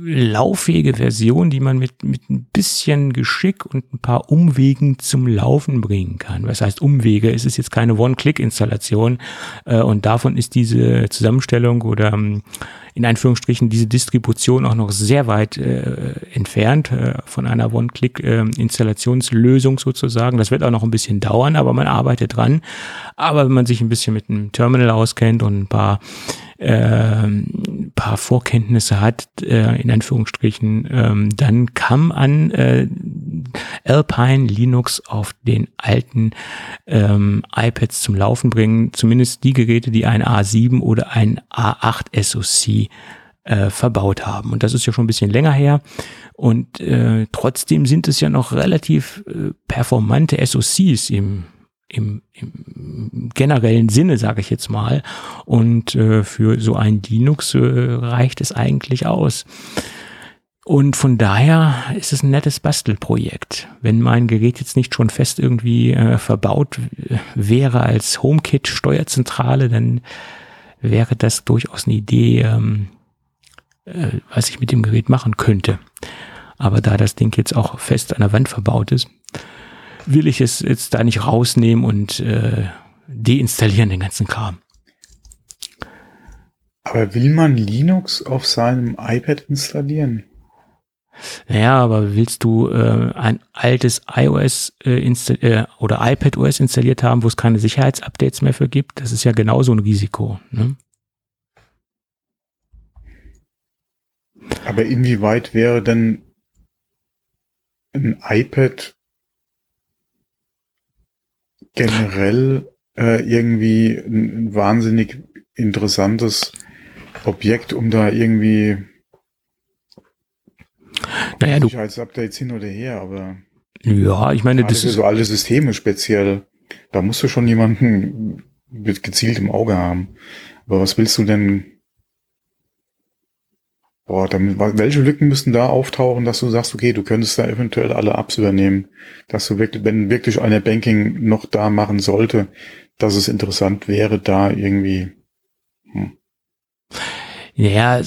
lauffähige Version, die man mit, mit ein bisschen Geschick und ein paar Umwegen zum Laufen bringen kann. Was heißt Umwege? Es ist jetzt keine One-Click-Installation äh, und davon ist diese Zusammenstellung oder ähm, in Einführungsstrichen diese Distribution auch noch sehr weit äh, entfernt äh, von einer One-Click-Installationslösung äh, sozusagen. Das wird auch noch ein bisschen dauern, aber man arbeitet dran. Aber wenn man sich ein bisschen mit einem Terminal auskennt und ein paar äh, paar Vorkenntnisse hat, äh, in Anführungsstrichen, ähm, dann kann man äh, Alpine Linux auf den alten ähm, iPads zum Laufen bringen, zumindest die Geräte, die ein A7 oder ein A8 SoC äh, verbaut haben. Und das ist ja schon ein bisschen länger her. Und äh, trotzdem sind es ja noch relativ äh, performante SoCs im im, im generellen Sinne, sage ich jetzt mal. Und äh, für so ein Linux äh, reicht es eigentlich aus. Und von daher ist es ein nettes Bastelprojekt. Wenn mein Gerät jetzt nicht schon fest irgendwie äh, verbaut wäre als HomeKit-Steuerzentrale, dann wäre das durchaus eine Idee, ähm, äh, was ich mit dem Gerät machen könnte. Aber da das Ding jetzt auch fest an der Wand verbaut ist, will ich es jetzt da nicht rausnehmen und äh, deinstallieren, den ganzen Kram. Aber will man Linux auf seinem iPad installieren? Naja, aber willst du äh, ein altes iOS äh, äh, oder iPadOS installiert haben, wo es keine Sicherheitsupdates mehr für gibt? Das ist ja genauso ein Risiko. Ne? Aber inwieweit wäre denn ein iPad generell äh, irgendwie ein, wahnsinnig interessantes Objekt, um da irgendwie naja, Sicherheitsupdates hin oder her, aber ja, ich meine, das ist so alle Systeme speziell. Da musst du schon jemanden mit gezieltem Auge haben. Aber was willst du denn Boah, dann, welche Lücken müssten da auftauchen, dass du sagst, okay, du könntest da eventuell alle Apps übernehmen, dass du wirklich, wenn wirklich eine Banking noch da machen sollte, dass es interessant wäre, da irgendwie. Hm. Ja,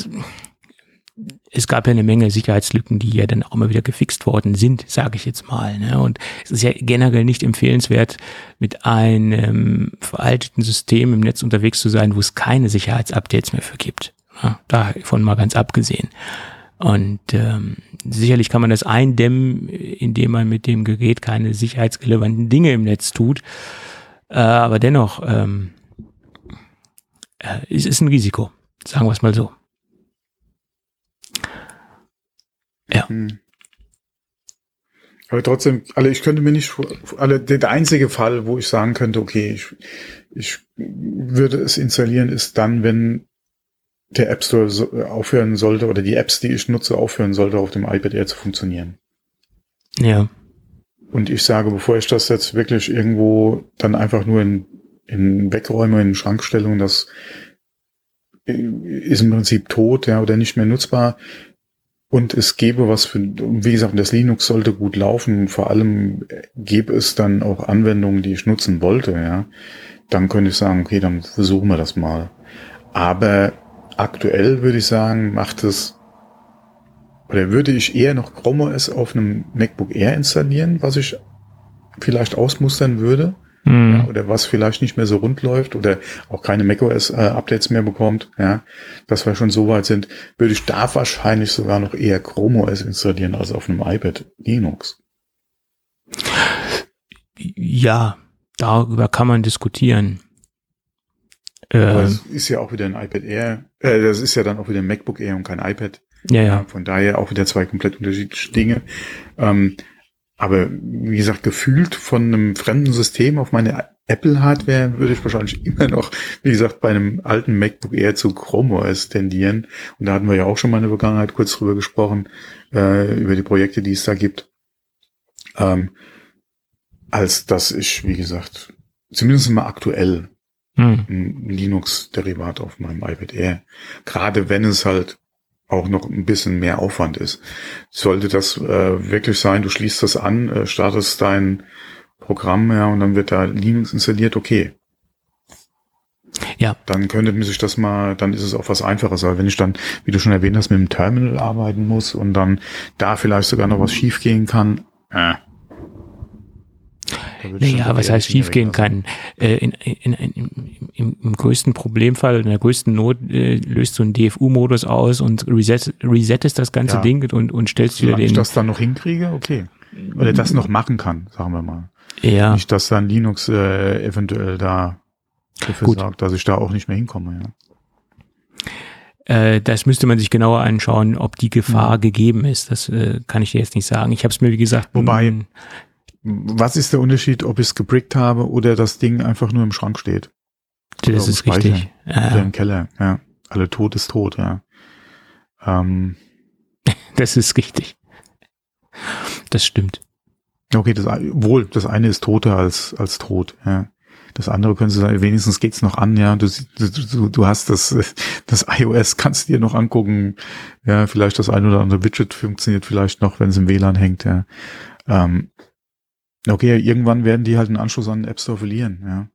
es gab ja eine Menge Sicherheitslücken, die ja dann auch immer wieder gefixt worden sind, sage ich jetzt mal. Ne? Und es ist ja generell nicht empfehlenswert, mit einem veralteten System im Netz unterwegs zu sein, wo es keine Sicherheitsupdates mehr für gibt. Ja, davon mal ganz abgesehen. Und ähm, sicherlich kann man das eindämmen, indem man mit dem Gerät keine sicherheitsrelevanten Dinge im Netz tut. Äh, aber dennoch, ähm, äh, es ist ein Risiko, sagen wir es mal so. Ja. Hm. Aber trotzdem, alle, ich könnte mir nicht, alle, der einzige Fall, wo ich sagen könnte, okay, ich, ich würde es installieren, ist dann, wenn der App Store so, aufhören sollte oder die Apps, die ich nutze, aufhören sollte, auf dem iPad Air zu funktionieren. Ja. Und ich sage, bevor ich das jetzt wirklich irgendwo dann einfach nur in, in Wegräume, in Schrank stelle und das ist im Prinzip tot, ja, oder nicht mehr nutzbar, und es gäbe was für, wie gesagt, das Linux sollte gut laufen. Vor allem gäbe es dann auch Anwendungen, die ich nutzen wollte, ja. Dann könnte ich sagen, okay, dann versuchen wir das mal. Aber aktuell würde ich sagen, macht es, oder würde ich eher noch Chrome OS auf einem MacBook Air installieren, was ich vielleicht ausmustern würde mhm. ja, oder was vielleicht nicht mehr so rund läuft oder auch keine macOS-Updates äh, mehr bekommt, ja, dass wir schon so weit sind, würde ich da wahrscheinlich sogar noch eher Chrome OS installieren als auf einem iPad Linux. Ja, darüber kann man diskutieren. Aber ähm, es ist ja auch wieder ein iPad Air, äh, das ist ja dann auch wieder ein MacBook Air und kein iPad. Ja, ja. Von daher auch wieder zwei komplett unterschiedliche Dinge. Ähm, aber wie gesagt, gefühlt von einem fremden System auf meine Apple-Hardware würde ich wahrscheinlich immer noch, wie gesagt, bei einem alten MacBook eher zu Chrome OS tendieren. Und da hatten wir ja auch schon mal in der Vergangenheit kurz drüber gesprochen, äh, über die Projekte, die es da gibt. Ähm, als dass ich, wie gesagt, zumindest mal aktuell hm. ein Linux-Derivat auf meinem iPad Air. Gerade wenn es halt auch noch ein bisschen mehr Aufwand ist. Sollte das äh, wirklich sein, du schließt das an, äh, startest dein Programm ja und dann wird da Linux installiert, okay. Ja. Dann könnte man sich das mal, dann ist es auch was einfaches, aber wenn ich dann, wie du schon erwähnt hast, mit dem Terminal arbeiten muss und dann da vielleicht sogar noch was schiefgehen kann, äh, naja, was heißt schiefgehen kann? Äh, in, in, in, im, Im größten Problemfall, in der größten Not äh, löst du einen DFU-Modus aus und reset, resettest das ganze ja. Ding und, und stellst Solange wieder den. ich das dann noch hinkriege, okay. Oder das noch machen kann, sagen wir mal. Ja. Nicht, dass dann Linux äh, eventuell da dafür Gut. sorgt, dass ich da auch nicht mehr hinkomme, ja äh, das müsste man sich genauer anschauen, ob die Gefahr mhm. gegeben ist. Das äh, kann ich dir jetzt nicht sagen. Ich habe es mir, wie gesagt, wobei was ist der Unterschied, ob ich es gebrickt habe oder das Ding einfach nur im Schrank steht? Das ist Speicher, richtig. Ja. Oder im Keller, ja. Alle tot ist tot, ja. Ähm. Das ist richtig. Das stimmt. Okay, das, wohl, das eine ist toter als, als tot, ja. Das andere können Sie sagen, wenigstens geht's noch an, ja. Du, du, du hast das, das iOS, kannst du dir noch angucken. Ja, vielleicht das ein oder andere Widget funktioniert vielleicht noch, wenn es im WLAN hängt, ja. Ähm, Okay, irgendwann werden die halt einen Anschluss an den App Store verlieren, ja.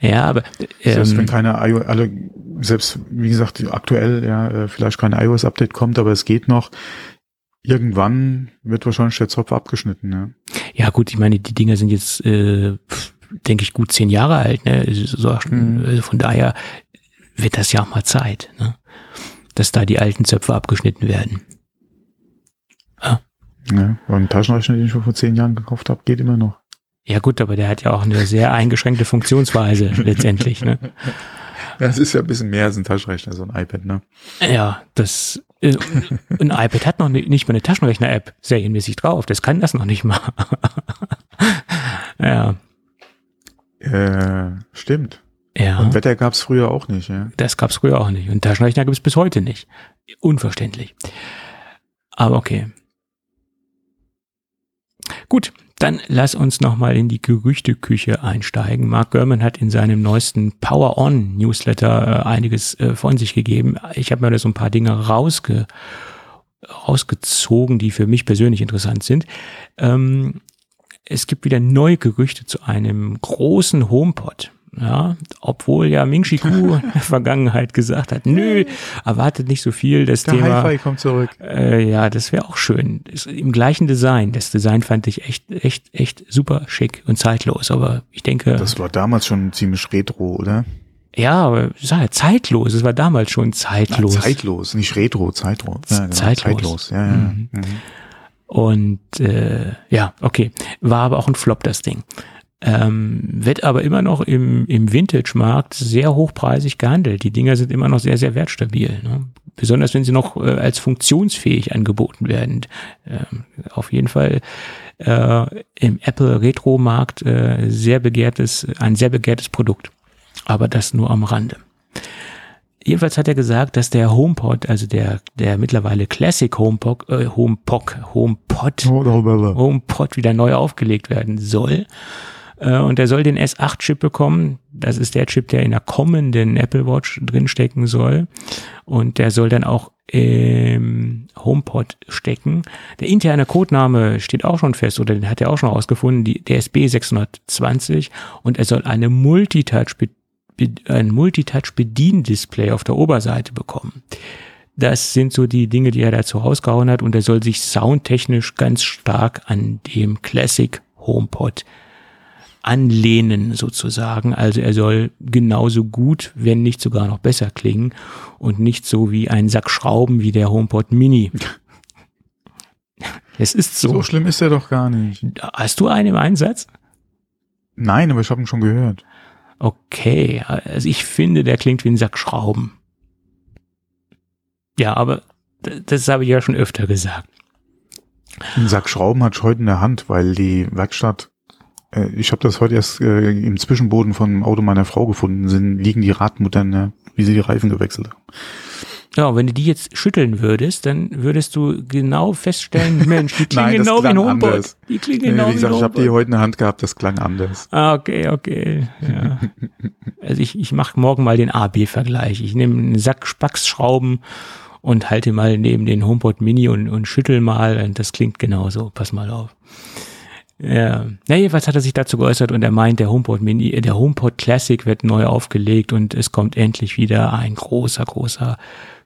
Ja, aber ähm, selbst wenn keine iOS, alle, selbst wie gesagt, aktuell ja äh, vielleicht kein iOS-Update kommt, aber es geht noch. Irgendwann wird wahrscheinlich der Zopf abgeschnitten, ja. Ja, gut, ich meine, die Dinger sind jetzt, äh, denke ich, gut zehn Jahre alt, ne? So, mhm. also von daher wird das ja auch mal Zeit, ne? Dass da die alten Zöpfe abgeschnitten werden. Ja, aber ein Taschenrechner, den ich vor zehn Jahren gekauft habe, geht immer noch. Ja gut, aber der hat ja auch eine sehr eingeschränkte Funktionsweise letztendlich. Ne? Das ist ja ein bisschen mehr als ein Taschenrechner, so ein iPad, ne? Ja, das äh, ein iPad hat noch nicht mal eine Taschenrechner-App serienmäßig drauf. Das kann das noch nicht mal. ja. Äh, stimmt. Ja. Und Wetter gab's früher auch nicht, ja. Das gab's früher auch nicht. Und Taschenrechner gibt's bis heute nicht. Unverständlich. Aber okay. Gut, dann lass uns nochmal in die Gerüchteküche einsteigen. Mark Gurman hat in seinem neuesten Power On Newsletter äh, einiges äh, von sich gegeben. Ich habe mir da so ein paar Dinge rausge rausgezogen, die für mich persönlich interessant sind. Ähm, es gibt wieder neue Gerüchte zu einem großen HomePod. Ja, obwohl ja Ming Chi Ku in der Vergangenheit gesagt hat, nö, erwartet nicht so viel. Das der Thema. Hi-Fi kommt zurück. Äh, ja, das wäre auch schön. Ist Im gleichen Design. Das Design fand ich echt, echt, echt super schick und zeitlos. Aber ich denke. Das war damals schon ziemlich retro, oder? Ja, aber sag ja, zeitlos. Es war damals schon zeitlos. Ah, zeitlos, nicht retro, zeitlos. Ja, genau. Zeitlos. zeitlos. Ja, ja. Mhm. Mhm. Und äh, ja, okay. War aber auch ein Flop, das Ding. Ähm, wird aber immer noch im, im Vintage-Markt sehr hochpreisig gehandelt. Die Dinger sind immer noch sehr, sehr wertstabil. Ne? Besonders wenn sie noch äh, als funktionsfähig angeboten werden. Ähm, auf jeden Fall äh, im Apple Retro-Markt äh, sehr begehrtes, ein sehr begehrtes Produkt. Aber das nur am Rande. Jedenfalls hat er gesagt, dass der HomePod, also der, der mittlerweile Classic HomePod, äh, HomePod, HomePod, HomePod wieder neu aufgelegt werden soll. Äh, und er soll den S8-Chip bekommen. Das ist der Chip, der in der kommenden Apple Watch drinstecken soll. Und der soll dann auch im HomePod stecken. Der interne Codename steht auch schon fest oder den hat er auch schon rausgefunden, die, der SB 620 und er soll eine Multitouch, ein Multitouch-Bediendisplay auf der Oberseite bekommen. Das sind so die Dinge, die er dazu rausgehauen hat und er soll sich soundtechnisch ganz stark an dem Classic HomePod anlehnen sozusagen. Also er soll genauso gut, wenn nicht sogar noch besser klingen und nicht so wie ein Sack Schrauben wie der HomePod Mini. Es ist so. So schlimm ist er doch gar nicht. Hast du einen im Einsatz? Nein, aber ich habe ihn schon gehört. Okay, also ich finde, der klingt wie ein Sack Schrauben. Ja, aber das habe ich ja schon öfter gesagt. Ein Sack Schrauben hat ich heute in der Hand, weil die Werkstatt ich habe das heute erst äh, im Zwischenboden vom Auto meiner Frau gefunden, sind, liegen die Radmuttern, wie sie die Reifen gewechselt haben. Ja, und wenn du die jetzt schütteln würdest, dann würdest du genau feststellen, Mensch, die klingen Nein, genau wie ein HomePod. HomePod. Die klingen Nee, genau wie wie gesagt, ein ich habe die heute in der Hand gehabt, das klang anders. Ah, okay, okay. Ja. also ich, ich mache morgen mal den A-B-Vergleich. Ich nehme einen Sack Spacksschrauben und halte mal neben den HomePod Mini und, und schüttel mal. Und das klingt genauso. Pass mal auf. Ja. Na, jedenfalls hat er sich dazu geäußert und er meint, der HomePod Mini, äh, der HomePod Classic wird neu aufgelegt und es kommt endlich wieder ein großer, großer,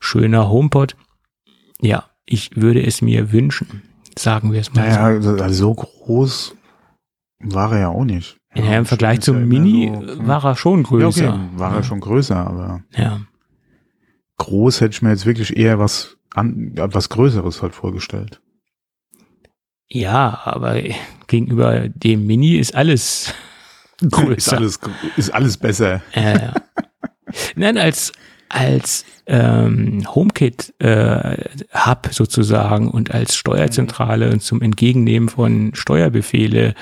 schöner HomePod. Ja, ich würde es mir wünschen. Sagen wir es mal Naja, also, also so groß war er ja auch nicht. so. Ja, im Vergleich ist ja zum immer Mini so- war er schon ja, größer. okay, war er schon größer, aber Ja. groß hätte ich mir jetzt wirklich eher was an, was Größeres halt vorgestellt. Ja, aber gegenüber dem Mini ist alles größer. Ist alles, ist alles besser. Ja, ja. Nein, als als ähm, HomeKit äh, Hub sozusagen und als Steuerzentrale und zum Entgegennehmen von Steuerbefehle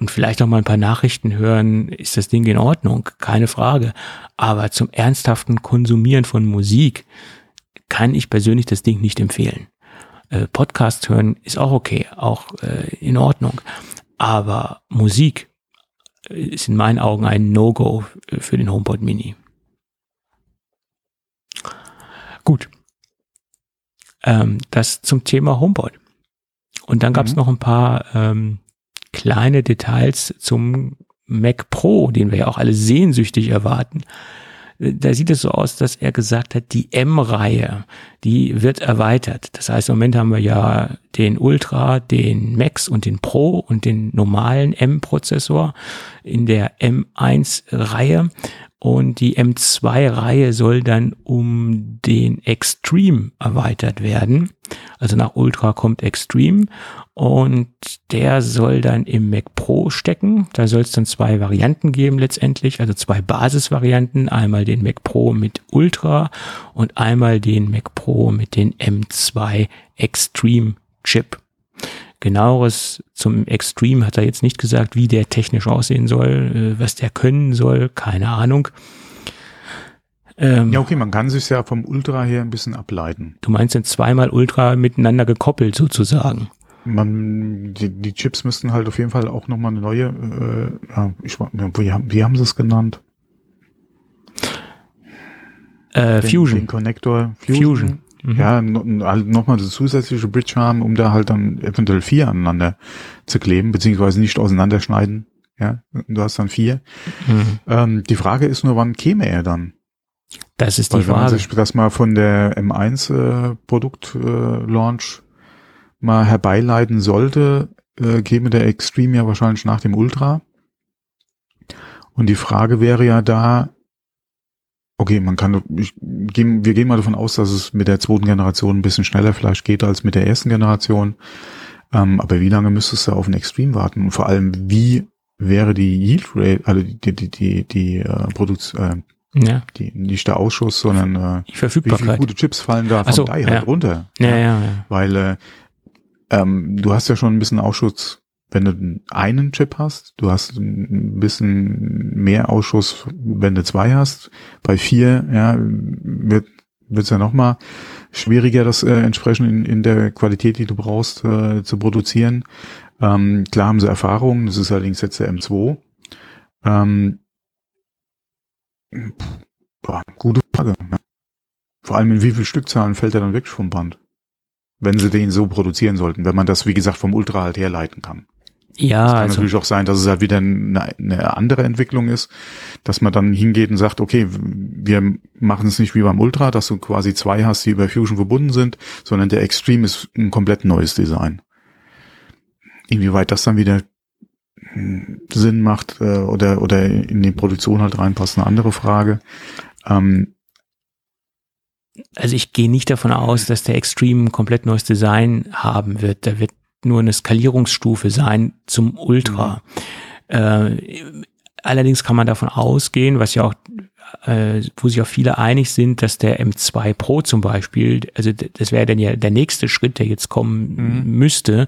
und vielleicht auch mal ein paar Nachrichten hören, ist das Ding in Ordnung, keine Frage. Aber zum ernsthaften Konsumieren von Musik kann ich persönlich das Ding nicht empfehlen. Äh, Podcast hören ist auch okay, auch äh, in Ordnung. Aber Musik äh, ist in meinen Augen ein No-Go für den HomePod Mini. Gut. Ähm, das zum Thema HomePod. Und dann gab es Mhm. noch ein paar ähm, kleine Details zum Mac Pro, den wir ja auch alle sehnsüchtig erwarten. Da sieht es so aus, dass er gesagt hat, die M-Reihe, die wird erweitert. Das heißt, im Moment haben wir ja den Ultra, den Max und den Pro und den normalen M-Prozessor in der M1-Reihe. Und die M2-Reihe soll dann um den Extreme erweitert werden. Also nach Ultra kommt Extreme und der soll dann im Mac Pro stecken. Da soll es dann zwei Varianten geben letztendlich, also zwei Basisvarianten. Einmal den Mac Pro mit Ultra und einmal den Mac Pro mit den M2 Extreme Chip. Genaueres zum Extreme hat er jetzt nicht gesagt, wie der technisch aussehen soll, äh, was der können soll, keine Ahnung. Ähm, Ja, okay, man kann sich ja vom Ultra her ein bisschen ableiten. Du meinst sind zweimal Ultra miteinander gekoppelt sozusagen. Man, die, die Chips müssten halt auf jeden Fall auch nochmal eine neue, äh, ja, ich, wie, haben- wie haben sie es genannt? Äh, Den, Fusion. Den Connector Fusion. Mhm. Ja, halt nochmal eine zusätzliche Bridge haben, um da halt dann eventuell vier aneinander zu kleben, beziehungsweise nicht auseinanderschneiden. Ja, du hast dann vier. Mhm. Ähm, die Frage ist nur, wann käme er dann? Das ist die Weil wenn man Frage. sich das mal von der M1 äh, Produkt äh, Launch mal herbeileiten sollte, äh, käme der Extreme ja wahrscheinlich nach dem Ultra. Und die Frage wäre ja da, okay, man kann, ich, wir gehen mal davon aus, dass es mit der zweiten Generation ein bisschen schneller vielleicht geht als mit der ersten Generation. Ähm, aber wie lange müsstest du auf den Extreme warten? Und vor allem, wie wäre die Yield Rate, also die, die, die, die äh, Produktion, äh, Ja. die, nicht der Ausschuss, sondern äh, wie viele gute Chips fallen da vom so, Die halt ja. runter. Ja, ja, ja. Weil äh, ähm, du hast ja schon ein bisschen Ausschuss, wenn du einen Chip hast, du hast ein bisschen mehr Ausschuss, wenn du zwei hast. Bei vier ja, wird wird's ja noch mal schwieriger, das äh, entsprechend in, in der Qualität, die du brauchst, äh, zu produzieren. Ähm, klar haben sie Erfahrung, das ist allerdings jetzt der M2. Ähm, boah, gute Frage. Ja. Vor allem in wie viel Stückzahlen fällt er dann wirklich vom Band? Wenn sie den so produzieren sollten, wenn man das, wie gesagt, vom Ultra halt herleiten kann. Ja, Kann also, natürlich auch sein, dass es halt wieder eine, eine andere Entwicklung ist, dass man dann hingeht und sagt, okay, wir machen es nicht wie beim Ultra, dass du quasi zwei hast, die über Fusion verbunden sind, sondern der Extreme ist ein komplett neues Design. Inwieweit das dann wieder Sinn macht äh, oder oder in die Produktion halt reinpasst, eine andere Frage. Ähm, also ich gehe nicht davon aus, dass der Extreme ein komplett neues Design haben wird. Da wird nur eine Skalierungsstufe sein zum Ultra. Äh, allerdings kann man davon ausgehen, was ja auch, äh, wo sich auch viele einig sind, dass der M2 Pro zum Beispiel, also das wäre dann ja der nächste Schritt, der jetzt kommen Mhm. müsste,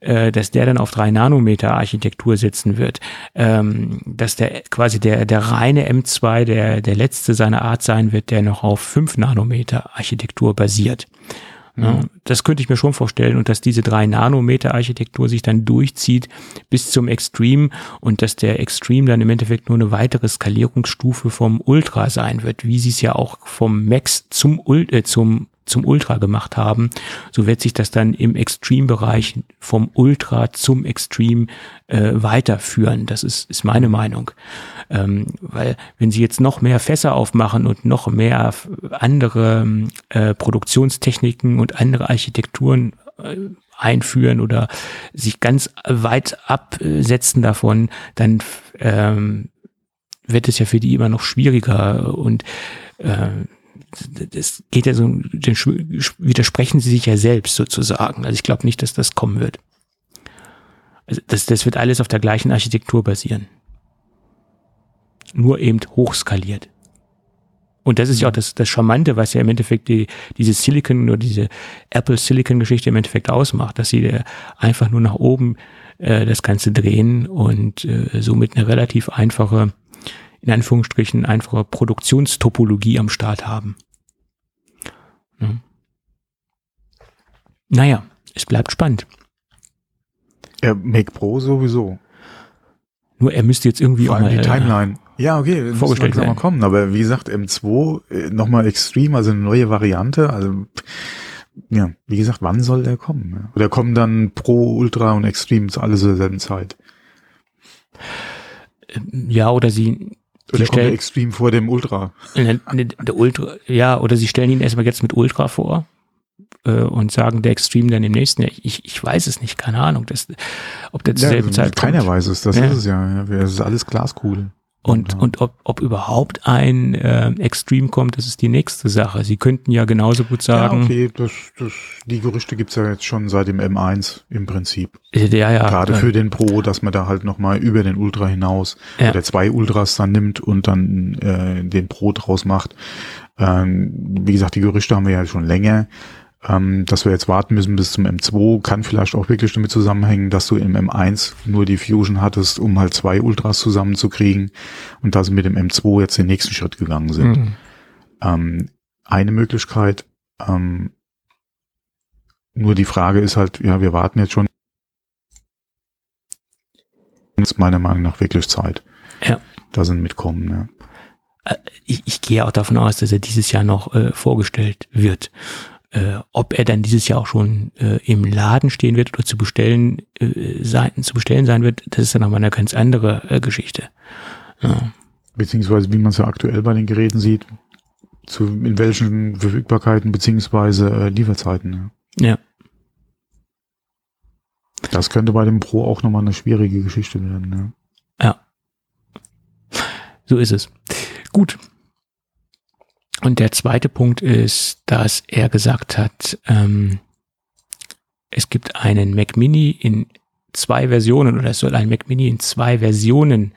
äh, dass der dann auf drei Nanometer Architektur setzen wird, ähm, dass der quasi der der reine M2 der der letzte seiner Art sein wird, der noch auf fünf Nanometer Architektur basiert. Ja, das könnte ich mir schon vorstellen und dass diese drei Nanometer Architektur sich dann durchzieht bis zum Extreme und dass der Extreme dann im Endeffekt nur eine weitere Skalierungsstufe vom Ultra sein wird, wie sie es ja auch vom Max zum, Ul äh, zum zum Ultra gemacht haben, so wird sich das dann im Extreme-Bereich vom Ultra zum Extreme äh, weiterführen. Das ist, ist meine Meinung. Ähm, weil wenn sie jetzt noch mehr Fässer aufmachen und noch mehr andere äh, Produktionstechniken und andere Architekturen äh, einführen oder sich ganz weit absetzen davon, dann ähm, wird es ja für die immer noch schwieriger und äh, das geht ja so, schw- widersprechen sie sich ja selbst sozusagen. Also ich glaube nicht, dass das kommen wird. Also das, das wird alles auf der gleichen Architektur basieren. Nur eben hochskaliert. Und das ist ja auch das, das Charmante, was ja im Endeffekt die, diese Silicon oder diese Apple Silicon Geschichte im Endeffekt ausmacht, dass sie einfach nur nach oben äh, das Ganze drehen und äh, somit eine relativ einfache, in Anführungsstrichen, einfache Produktionstopologie am Start haben. Ja. Naja, es bleibt spannend. ja, Make Pro sowieso. Nur er müsste jetzt irgendwie Vor auch allem mal, die äh, Timeline. Ja, okay, das muss vorgestellt langsam mal kommen. Aber wie gesagt, M2 äh, nochmal Extreme, also eine neue Variante. Also ja, wie gesagt, wann soll der kommen? Oder kommen dann Pro, Ultra und Extreme zu alle zur selben Zeit? Ja, oder sie, Oder kommt der Extreme vor dem Ultra? ne, ne, der Ultra, ja, oder sie stellen ihn erstmal jetzt mit Ultra vor äh, und sagen der Extreme dann im nächsten Jahr. Ich, ich weiß es nicht, keine Ahnung, das, ob der zur selben also Zeit keiner kommt. weiß es, das Ja. ist es ja. ja. Es ist alles Glaskugel. Und, Ja. und ob, ob überhaupt ein äh, Extreme kommt, das ist die nächste Sache. Sie könnten ja genauso gut sagen, ja, okay, das, das, die Gerüchte gibt's ja jetzt schon seit dem M1 im Prinzip. ja, ja, ja, Gerade äh, für den Pro, dass man da halt nochmal über den Ultra hinaus Ja. oder zwei Ultras dann nimmt und dann äh, den Pro draus macht. Ähm, wie gesagt, die Gerüchte haben wir ja schon länger. Ähm, dass wir jetzt warten müssen bis zum M2, kann vielleicht auch wirklich damit zusammenhängen, dass du im M1 nur die Fusion hattest, um halt zwei Ultras zusammenzukriegen und dass sie mit dem M2 jetzt den nächsten Schritt gegangen sind. Mhm. Ähm, eine Möglichkeit, ähm, nur die Frage ist halt, ja, wir warten jetzt schon ist meiner Meinung nach wirklich Zeit. Ja. Da sind mitkommen, ne? ich, ich gehe auch davon aus, dass er dieses Jahr noch äh, vorgestellt wird. Äh, ob er dann dieses Jahr auch schon äh, im Laden stehen wird oder zu bestellen äh, sein, zu bestellen sein wird, das ist dann nochmal eine ganz andere äh, Geschichte. Ja. Beziehungsweise, wie man es ja aktuell bei den Geräten sieht, zu, in welchen Verfügbarkeiten beziehungsweise äh, Lieferzeiten. Ne? ja. Das könnte bei dem Pro auch nochmal eine schwierige Geschichte werden. Ne? Ja. So ist es. Gut. Und der zweite Punkt ist, dass er gesagt hat, ähm, es gibt einen Mac Mini in zwei Versionen oder es soll ein Mac Mini in zwei Versionen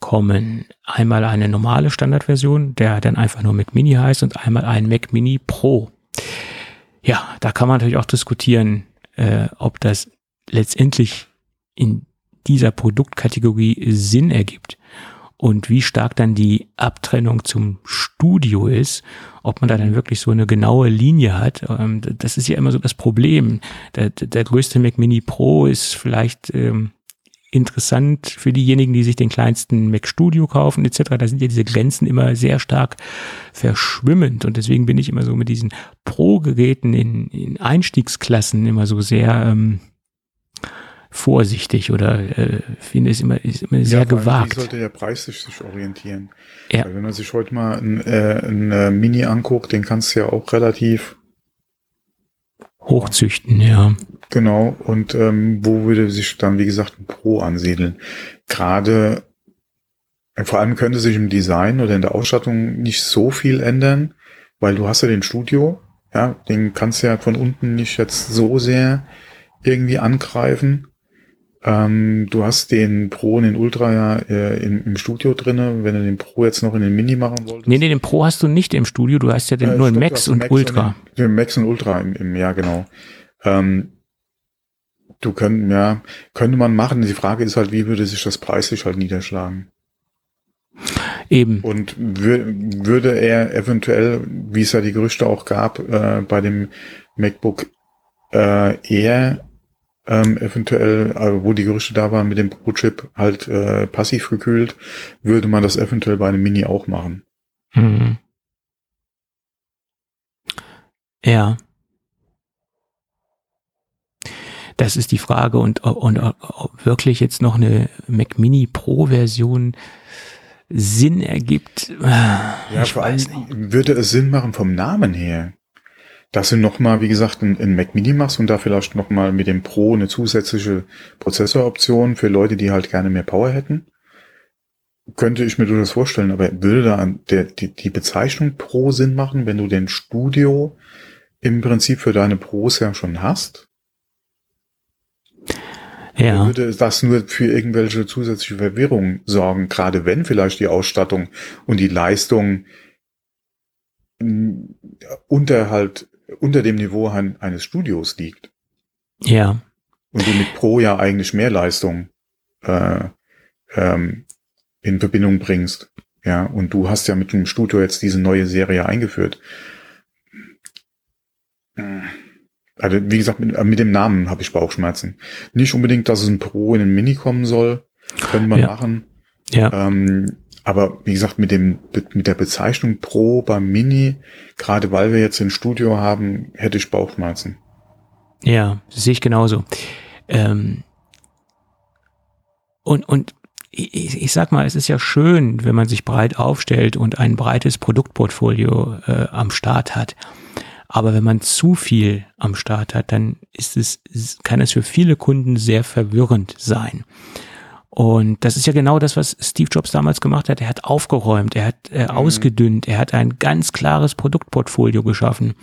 kommen. Einmal eine normale Standardversion, der dann einfach nur Mac Mini heißt und einmal ein Mac Mini Pro. Ja, da kann man natürlich auch diskutieren, äh, ob das letztendlich in dieser Produktkategorie Sinn ergibt und wie stark dann die Abtrennung zum Studio ist, ob man da dann wirklich so eine genaue Linie hat. Ähm, das ist ja immer so das Problem. Der, der größte Mac Mini Pro ist vielleicht ähm, interessant für diejenigen, die sich den kleinsten Mac Studio kaufen etc. Da sind ja diese Grenzen immer sehr stark verschwimmend und deswegen bin ich immer so mit diesen Pro-Geräten in, in Einstiegsklassen immer so sehr ähm, vorsichtig oder äh, finde es immer, ist immer sehr ja, gewagt. Wie sollte der Preis sich, sich orientieren? Ja. Weil wenn man sich heute mal ein, äh, ein äh, Mini anguckt, den kannst du ja auch relativ hochzüchten, ja. Genau, und ähm, wo würde sich dann, wie gesagt, ein Pro ansiedeln? Gerade, äh, vor allem könnte sich im Design oder in der Ausstattung nicht so viel ändern, weil du hast ja den Studio, ja, den kannst du ja von unten nicht jetzt so sehr irgendwie angreifen. Ähm, du hast den Pro und den Ultra ja äh, im, im, Studio drinne. Wenn du den Pro jetzt noch in den Mini machen wolltest. Nee, nee, den Pro hast du nicht im Studio. Du hast ja den, äh, nur den Max und Max Ultra. Und den, den, Max und Ultra im, im ja, genau. Ähm, du könnt, ja, könnte man machen. Die Frage ist halt, wie würde sich das preislich halt niederschlagen? Eben. Und wür würde er eventuell, wie es ja die Gerüchte auch gab, äh, bei dem MacBook äh, eher ähm, eventuell, äh, wo die Gerüchte da waren mit dem Pro-Chip halt äh, passiv gekühlt, würde man das eventuell bei einem Mini auch machen. Mhm. Ja. Das ist die Frage und, und, und ob wirklich jetzt noch eine Mac Mini Pro Version Sinn ergibt. Ja, ich vor allem würde es Sinn machen vom Namen her dass du nochmal, wie gesagt, ein, Mac Mini machst und da vielleicht nochmal mit dem Pro eine zusätzliche Prozessoroption für Leute, die halt gerne mehr Power hätten. Könnte ich mir durchaus vorstellen, aber würde da der, die, die Bezeichnung Pro Sinn machen, wenn du den Studio im Prinzip für deine Pros ja schon hast? Ja. Würde das nur für irgendwelche zusätzliche Verwirrung sorgen, gerade wenn vielleicht die Ausstattung und die Leistung unter halt unter dem Niveau eines Studios liegt. Ja. Und du mit Pro ja eigentlich mehr Leistung äh, ähm, in Verbindung bringst. Ja, und du hast ja mit dem Studio jetzt diese neue Serie eingeführt. Also, wie gesagt, mit, mit dem Namen habe ich Bauchschmerzen. Nicht unbedingt, dass es ein Pro in den Mini kommen soll. Können wir ja. machen. Ja. Ähm, aber wie gesagt, mit dem, mit der Bezeichnung Pro beim Mini, gerade weil wir jetzt ein Studio haben, hätte ich Bauchschmerzen. Ja, sehe ich genauso. Ähm und, und ich, ich sag mal, es ist ja schön, wenn man sich breit aufstellt und ein breites Produktportfolio äh, am Start hat. Aber wenn man zu viel am Start hat, dann ist es, kann es für viele Kunden sehr verwirrend sein. Und das ist ja genau das, was Steve Jobs damals gemacht hat. Er hat aufgeräumt, er hat äh, mhm. ausgedünnt, er hat ein ganz klares Produktportfolio geschaffen.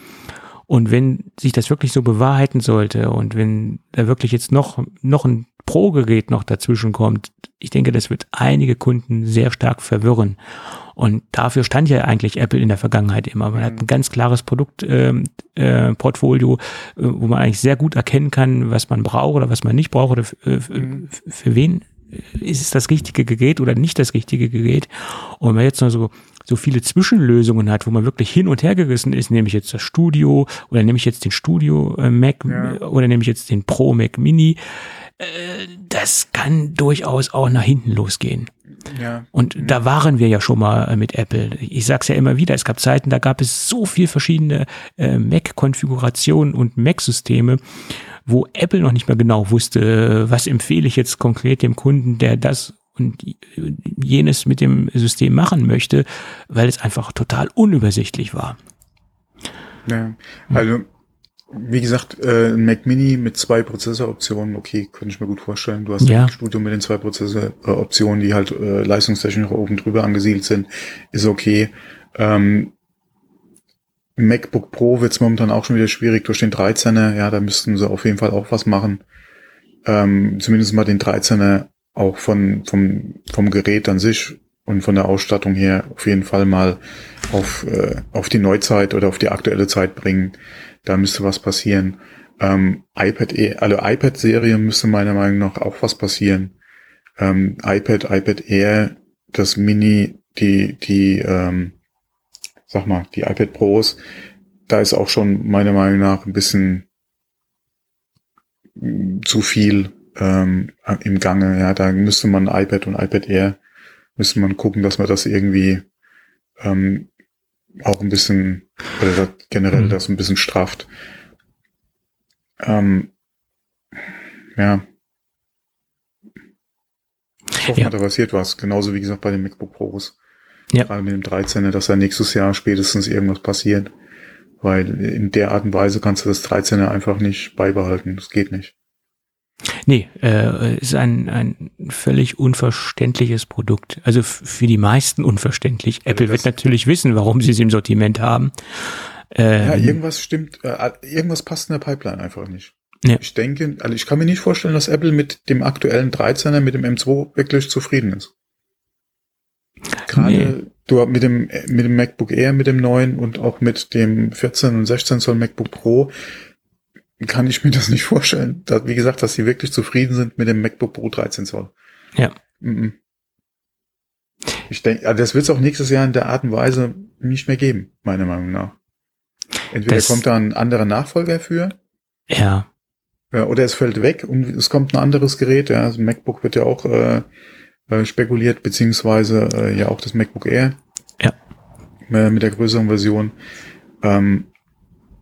Und wenn sich das wirklich so bewahrheiten sollte und wenn da wirklich jetzt noch, noch ein Pro-Gerät noch dazwischen kommt, ich denke, das wird einige Kunden sehr stark verwirren. Und dafür stand ja eigentlich Apple in der Vergangenheit immer. Man hat ein ganz klares Produktportfolio, ähm, äh, äh, wo man eigentlich sehr gut erkennen kann, was man braucht oder was man nicht braucht oder für, mhm. für wen ist es das richtige Gerät oder nicht das richtige Gerät. Und wenn man jetzt noch so, so viele Zwischenlösungen hat, wo man wirklich hin und her gerissen ist, nehme ich jetzt das Studio oder nehme ich jetzt den Studio äh, Mac ja. oder nehme ich jetzt den Pro Mac Mini, äh, das kann durchaus auch nach hinten losgehen. Ja. Und da waren wir ja schon mal mit Apple. Ich sag's ja immer wieder, es gab Zeiten, da gab es so viel verschiedene äh, Mac-Konfigurationen und Mac-Systeme wo Apple noch nicht mehr genau wusste, was empfehle ich jetzt konkret dem Kunden, der das und jenes mit dem System machen möchte, weil es einfach total unübersichtlich war. Ja, also wie gesagt, äh, ein Mac Mini mit zwei Prozessoroptionen, okay, könnte ich mir gut vorstellen. Du hast ja. ein Studio mit den zwei Prozessoroptionen, die halt äh, leistungstechnisch oben drüber angesiedelt sind, ist okay. Ähm, MacBook Pro wird es momentan auch schon wieder schwierig durch den 13er. Ja, da müssten sie auf jeden Fall auch was machen. ähm, zumindest mal den 13er auch von, vom, vom Gerät an sich und von der Ausstattung her auf jeden Fall mal auf, äh, auf die Neuzeit oder auf die aktuelle Zeit bringen. Da müsste was passieren. Ähm, iPad, Air, also iPad-Serie müsste meiner Meinung nach auch was passieren. Ähm, iPad, iPad Air, das Mini, die, die, ähm, sag mal, die iPad Pros, da ist auch schon meiner Meinung nach ein bisschen zu viel ähm, im Gange. Ja, da müsste man iPad und iPad Air müsste man gucken, dass man das irgendwie ähm, auch ein bisschen oder generell mhm. das ein bisschen strafft. Ähm, ja. Ich hoffe, ja. da passiert was. Genauso wie gesagt bei den MacBook Pros. Ja. Gerade mit dem 13er, dass da nächstes Jahr spätestens irgendwas passiert. Weil in der Art und Weise kannst du das 13er einfach nicht beibehalten. Das geht nicht. Nee, äh, ist ein, ein völlig unverständliches Produkt. Also für die meisten unverständlich. Also Apple wird natürlich wissen, warum sie es im Sortiment haben. Ähm, ja, irgendwas stimmt, äh, irgendwas passt in der Pipeline einfach nicht. Ja. Ich denke, also ich kann mir nicht vorstellen, dass Apple mit dem aktuellen 13er, mit dem M2 wirklich zufrieden ist. Gerade nee. du mit dem, mit dem MacBook Air, mit dem neuen und auch mit dem 14 und 16 Zoll MacBook Pro kann ich mir das nicht vorstellen. Da, wie gesagt, dass sie wirklich zufrieden sind mit dem MacBook Pro 13 Zoll. Ja. Mhm. Ich denke, also das wird es auch nächstes Jahr in der Art und Weise nicht mehr geben, meiner Meinung nach. Entweder das, kommt da ein anderer Nachfolger für. Ja. ja. Oder es fällt weg und es kommt ein anderes Gerät. Ja, also MacBook wird ja auch äh, äh, spekuliert, beziehungsweise äh, ja auch das MacBook Air. Ja. Äh, mit der größeren Version. Ähm,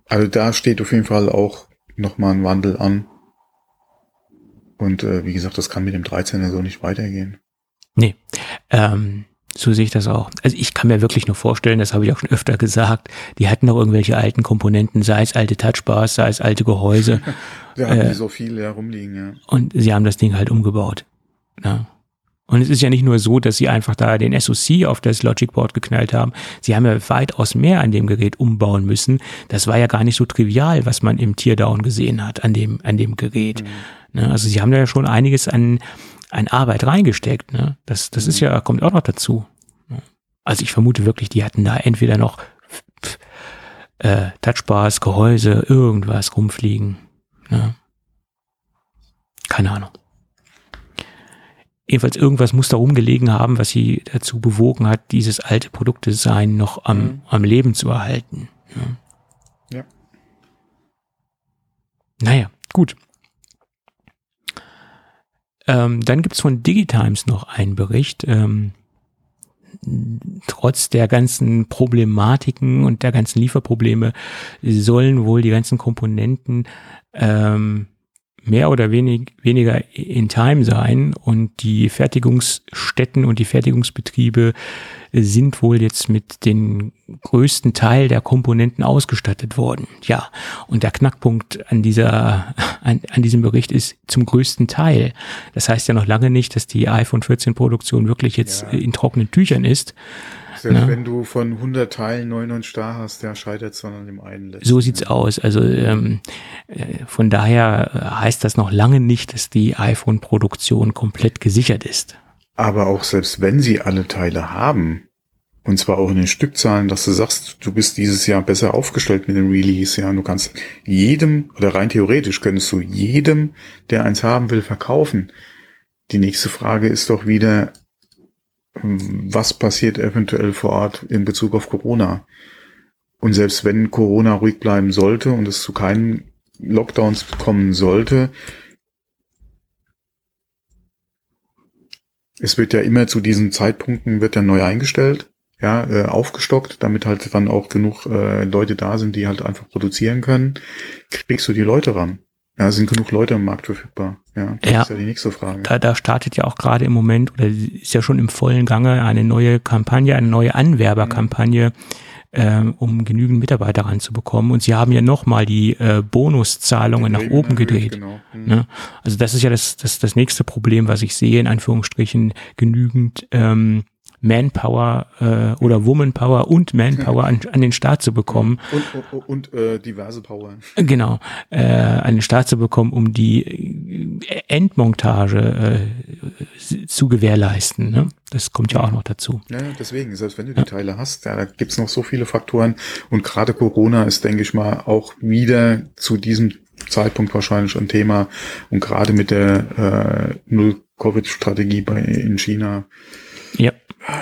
also da steht auf jeden Fall auch nochmal ein Wandel an. Und äh, wie gesagt, das kann mit dem 13er so nicht weitergehen. Nee. Ähm, so sehe ich das auch. Also ich kann mir wirklich nur vorstellen, das habe ich auch schon öfter gesagt, die hatten noch irgendwelche alten Komponenten, sei es alte Touchbars, sei es alte Gehäuse. da haben äh, die so viele herumliegen, ja. Und sie haben das Ding halt umgebaut. Ja. Und es ist ja nicht nur so, dass sie einfach da den SoC auf das Logic Board geknallt haben. Sie haben ja weitaus mehr an dem Gerät umbauen müssen. Das war ja gar nicht so trivial, was man im Teardown gesehen hat an dem, an dem Gerät. Mhm. Ne, also sie haben da ja schon einiges an, an Arbeit reingesteckt. Ne? Das, das ist mhm. ja, kommt auch noch dazu. Also ich vermute wirklich, die hatten da entweder noch äh, Touchbars, Gehäuse, irgendwas rumfliegen. Ne? Keine Ahnung. Jedenfalls irgendwas muss da rumgelegen haben, was sie dazu bewogen hat, dieses alte Produktdesign noch am, mhm. am Leben zu erhalten. Ja. ja. Naja, gut. Ähm, dann gibt's von Digitimes noch einen Bericht. Ähm, trotz der ganzen Problematiken und der ganzen Lieferprobleme sollen wohl die ganzen Komponenten ähm, mehr oder wenig, weniger in Time sein und die Fertigungsstätten und die Fertigungsbetriebe sind wohl jetzt mit den größten Teil der Komponenten ausgestattet worden. Ja, und der Knackpunkt an dieser, an, an diesem Bericht ist zum größten Teil. Das heißt ja noch lange nicht, dass die iPhone 14 Produktion wirklich jetzt ja. in trockenen Tüchern ist. Selbst ja. wenn du von 100 Teilen 99 da hast, der scheitert zwar an dem einen. Letzten. So sieht's aus. Also ähm, äh, von daher heißt das noch lange nicht, dass die iPhone-Produktion komplett gesichert ist. Aber auch selbst wenn sie alle Teile haben, und zwar auch in den Stückzahlen, dass du sagst, du bist dieses Jahr besser aufgestellt mit dem Release, ja, du kannst jedem, oder rein theoretisch könntest du jedem, der eins haben will, verkaufen. Die nächste Frage ist doch wieder, was passiert eventuell vor Ort in Bezug auf Corona? Und selbst wenn Corona ruhig bleiben sollte und es zu keinen Lockdowns kommen sollte, es wird ja immer zu diesen Zeitpunkten wird ja neu eingestellt, ja, äh, aufgestockt, damit halt dann auch genug äh, Leute da sind, die halt einfach produzieren können, kriegst du die Leute ran. Ja, sind genug Leute im Markt verfügbar. Ja, das ja, ist ja die nächste Frage. Da, da startet ja auch gerade im Moment oder ist ja schon im vollen Gange eine neue Kampagne, eine neue Anwerberkampagne, mhm äh, um genügend Mitarbeiter ranzubekommen. Und sie haben ja nochmal die äh, Bonuszahlungen nach oben gedreht. Genau. Mhm. Ne? Also das ist ja das, das, das nächste Problem, was ich sehe, in Anführungsstrichen, genügend ähm, Manpower äh, oder Womanpower und Manpower an, an den Start zu bekommen. Und, und, und äh, diverse Power. Genau, äh, an den Start zu bekommen, um die äh, Endmontage äh, zu gewährleisten. Ne? Das kommt ja auch noch dazu. Ja, deswegen, selbst wenn du die ja. Teile hast, ja, da gibt's noch so viele Faktoren. Und gerade Corona ist, denke ich mal, auch wieder zu diesem Zeitpunkt wahrscheinlich ein Thema. Und gerade mit der äh, Null-Covid-Strategie bei in China. Ja.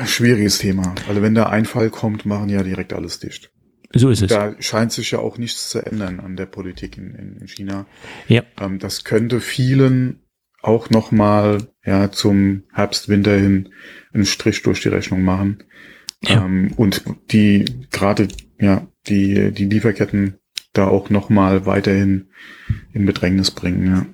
Schwieriges Thema. Also wenn da ein Fall kommt, machen ja direkt alles dicht. So ist es. Da scheint sich ja auch nichts zu ändern an der Politik in, in China. Ja. Ähm, das könnte vielen auch nochmal ja, zum Herbst, Winter hin einen Strich durch die Rechnung machen. Ja. Ähm, und die gerade ja die die Lieferketten da auch nochmal weiterhin in Bedrängnis bringen. Ja.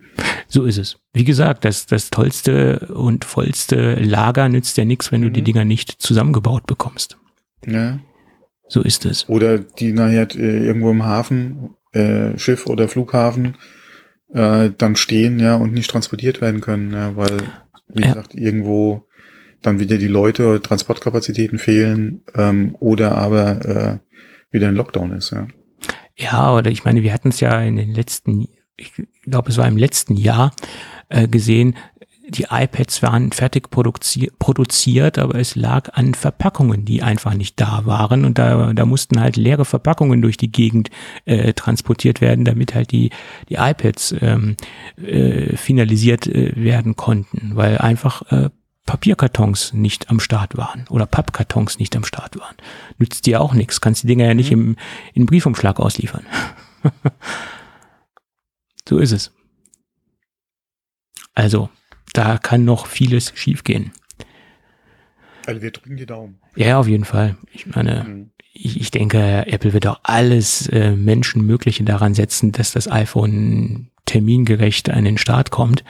So ist es. Wie gesagt, das, das tollste und vollste Lager nützt ja nichts, wenn du die mhm. Dinger nicht zusammengebaut bekommst. Ja. So ist es. Oder die nachher äh, irgendwo im Hafen, äh, Schiff oder Flughafen äh, dann stehen, ja, und nicht transportiert werden können, ja, weil, wie ja. gesagt, irgendwo dann wieder die Leute, Transportkapazitäten fehlen ähm, oder aber äh, wieder ein Lockdown ist, ja. Ja, oder ich meine, wir hatten es ja in den letzten, ich glaube, es war im letzten Jahr äh, gesehen, die iPads waren fertig produziert, aber es lag an Verpackungen, die einfach nicht da waren. Und da, da mussten halt leere Verpackungen durch die Gegend äh, transportiert werden, damit halt die, die iPads ähm, äh, finalisiert äh, werden konnten, weil einfach äh, Papierkartons nicht am Start waren oder Pappkartons nicht am Start waren. Nützt dir auch nichts, kannst die Dinger ja nicht mhm. im, in Briefumschlag ausliefern. so ist es. Also, da kann noch vieles schiefgehen. Also wir drücken die Daumen. Ja, auf jeden Fall. Ich meine, mhm. ich, ich, denke, Apple wird auch alles äh, Menschenmögliche daran setzen, dass das iPhone termingerecht an den Start kommt.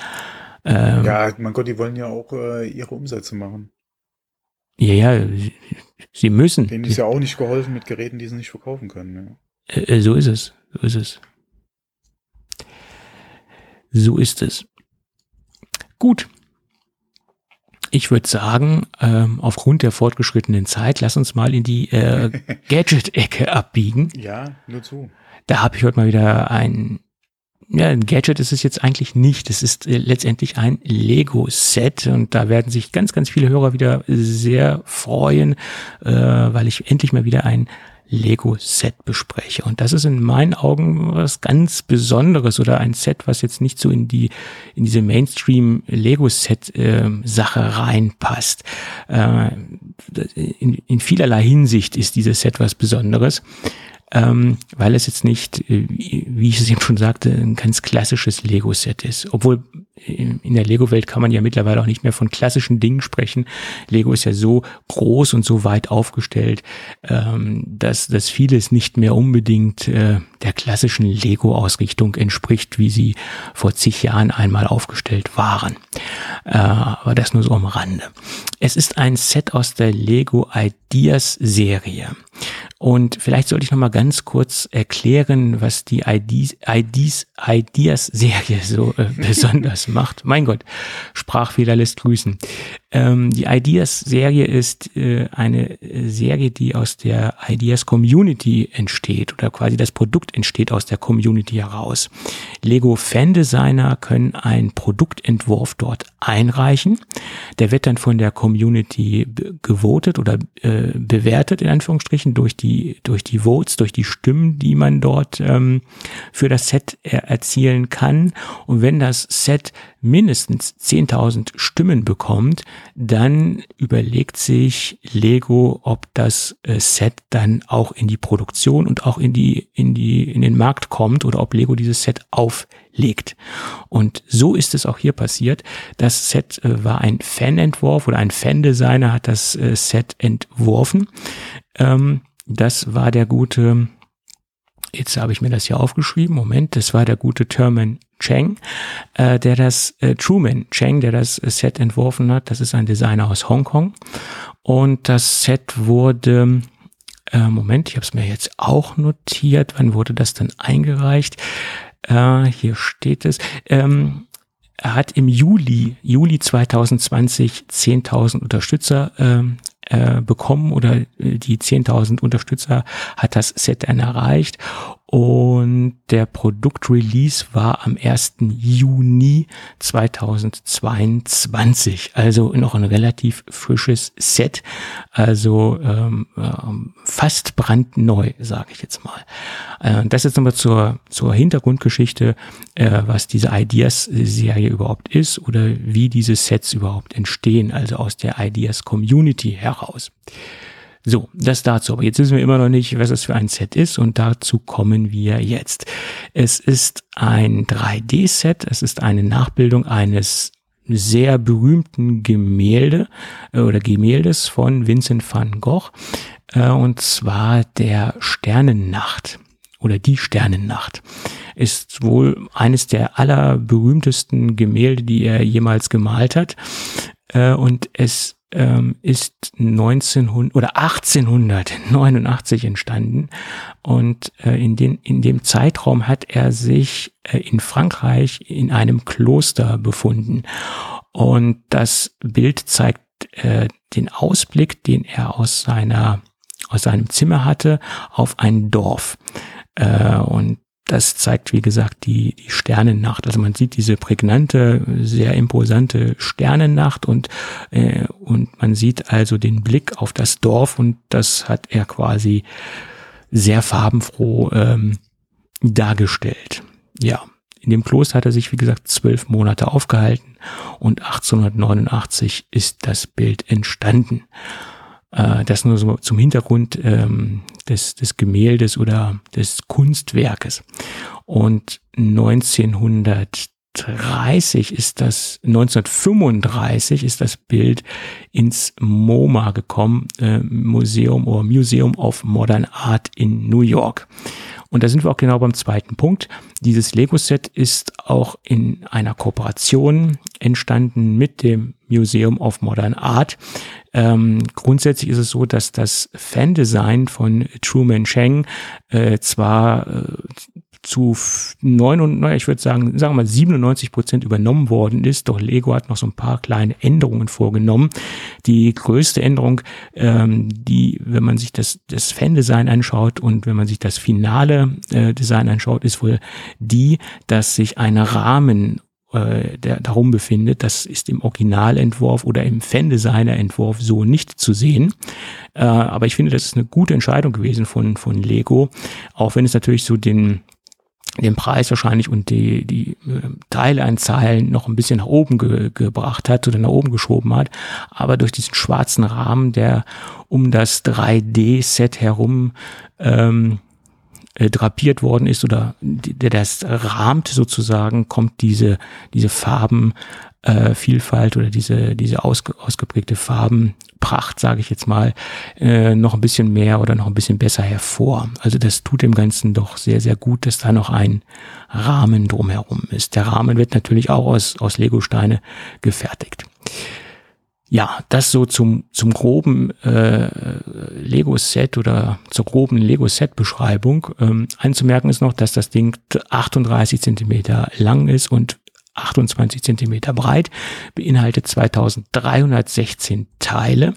Ähm, ja, mein Gott, die wollen ja auch äh, ihre Umsätze machen. Ja, ja, sie müssen. Denen ist ja auch nicht geholfen mit Geräten, die sie nicht verkaufen können. Äh, äh, so ist es. So ist es. So ist es. Gut. Ich würde sagen, ähm, aufgrund der fortgeschrittenen Zeit, lass uns mal in die äh, Gadget-Ecke abbiegen. Ja, nur zu. Da habe ich heute mal wieder ein ja, ein Gadget ist es jetzt eigentlich nicht. Es ist äh, letztendlich ein Lego-Set und da werden sich ganz, ganz viele Hörer wieder sehr freuen, äh, weil ich endlich mal wieder ein Lego-Set bespreche. Und das ist in meinen Augen was ganz Besonderes oder ein Set, was jetzt nicht so in die, in diese Mainstream-Lego-Set-Sache äh, reinpasst. Äh, in, in vielerlei Hinsicht ist dieses Set was Besonderes ähm, weil es jetzt nicht, äh, wie ich es eben schon sagte, ein ganz klassisches Lego-Set ist. Obwohl in der Lego-Welt kann man ja mittlerweile auch nicht mehr von klassischen Dingen sprechen. Lego ist ja so groß und so weit aufgestellt, ähm, dass, dass vieles nicht mehr unbedingt äh, der klassischen Lego-Ausrichtung entspricht, wie sie vor zig Jahren einmal aufgestellt waren. Äh, aber das nur so am Rande. Es ist ein Set aus der Lego Ideas Serie. Und vielleicht sollte ich noch mal ganz kurz erklären, was die IDs, IDs, Ideas Serie so äh, besonders macht. Mein Gott, Sprachfehler lässt grüßen. Ähm, die Ideas-Serie ist äh, eine Serie, die aus der Ideas-Community entsteht oder quasi das Produkt entsteht aus der Community heraus. Lego Fan-Designer können einen Produktentwurf dort einreichen. Der wird dann von der Community gewotet oder äh, bewertet in Anführungsstrichen durch die durch die Votes, durch die Stimmen, die man dort ähm, für das Set er erzielen kann. Und wenn das Set mindestens 10.000 Stimmen bekommt, dann überlegt sich Lego, ob das äh, Set dann auch in die Produktion und auch in die, in die, in den Markt kommt oder ob Lego dieses Set auflegt. Und so ist es auch hier passiert. Das Set äh, war ein Fanentwurf oder ein Fan-Designer hat das äh, Set entworfen. Ähm, das war der gute jetzt habe ich mir das hier aufgeschrieben, Moment, das war der gute Terman Cheng, äh, der das, äh, Truman Cheng, der das Set entworfen hat. Das ist ein Designer aus Hongkong. Und das Set wurde, äh, Moment, ich habe es mir jetzt auch notiert. Wann wurde das dann eingereicht? Äh, hier steht es. Ähm, er hat im Juli, Juli 2020 10.000 Unterstützer ähm, äh, bekommen oder äh, die 10.000 Unterstützer hat das Set dann erreicht und der Produktrelease war am 1. Juni 2022, also noch ein relativ frisches Set, also ähm, ähm, fast brandneu, sage ich jetzt mal. Äh, das jetzt nochmal zur, zur Hintergrundgeschichte, äh, was diese Ideas-Serie überhaupt ist oder wie diese Sets überhaupt entstehen, also aus der Ideas-Community heraus. So, das dazu. Aber jetzt wissen wir immer noch nicht, was das für ein Set ist und dazu kommen wir jetzt. Es ist ein 3D-Set. Es ist eine Nachbildung eines sehr berühmten Gemälde äh, oder Gemäldes von Vincent van Gogh äh, und zwar der Sternennacht oder die Sternennacht ist wohl eines der allerberühmtesten Gemälde, die er jemals gemalt hat. Äh, und es ähm, ist 1900 oder 1889 entstanden. Und äh, in, den, in dem Zeitraum hat er sich äh, in Frankreich in einem Kloster befunden. Und das Bild zeigt äh, den Ausblick, den er aus seiner aus seinem Zimmer hatte auf ein Dorf. Äh, und das zeigt, wie gesagt, die, die Sternennacht. Also man sieht diese prägnante, sehr imposante Sternennacht und, äh, und man sieht also den Blick auf das Dorf und das hat er quasi sehr farbenfroh ähm, dargestellt. Ja, in dem Kloster hat er sich, wie gesagt, zwölf Monate aufgehalten und 1889 ist das Bild entstanden. Äh, das nur so zum Hintergrund ähm, des, des Gemäldes oder des Kunstwerkes. Und 1930 ist das, 1935 ist das Bild ins MoMA gekommen, äh, Museum oder Museum of Modern Art in New York. Und da sind wir auch genau beim zweiten Punkt. Dieses Lego-Set ist auch in einer Kooperation entstanden mit dem Museum of Modern Art. Ähm, grundsätzlich ist es so, dass das Fan-Design von Truman Cheng äh, zwar äh, zu neun naja, ich würde sagen, sagen wir mal 97 Prozent übernommen worden ist. Doch Lego hat noch so ein paar kleine Änderungen vorgenommen. Die größte Änderung, ähm, die, wenn man sich das, das Fan-Design anschaut und wenn man sich das finale äh, Design anschaut, ist wohl die, dass sich ein Rahmen äh, der darum befindet. Das ist im Originalentwurf oder im Fan-Designer-Entwurf so nicht zu sehen. Äh, aber ich finde, das ist eine gute Entscheidung gewesen von, von Lego, auch wenn es natürlich so den den Preis wahrscheinlich und die, die äh, Teilanzahlen noch ein bisschen nach oben ge gebracht hat oder nach oben geschoben hat. Aber durch diesen schwarzen Rahmen, der um das 3D-Set herum ähm, äh, drapiert worden ist oder der das rahmt sozusagen, kommt diese, diese Farben äh, oder diese, diese ausge, ausgeprägte Farbenpracht, sage ich jetzt mal, äh, noch ein bisschen mehr oder noch ein bisschen besser hervor. Also das tut dem Ganzen doch sehr, sehr gut, dass da noch ein Rahmen drumherum ist. Der Rahmen wird natürlich auch aus, aus Lego-Steine gefertigt. Ja, das so zum, zum groben äh, Lego-Set oder zur groben Lego-Set-Beschreibung. Ähm, anzumerken ist noch, dass das Ding 38 Zentimeter lang ist und 28 Zentimeter breit, beinhaltet 2316 Teile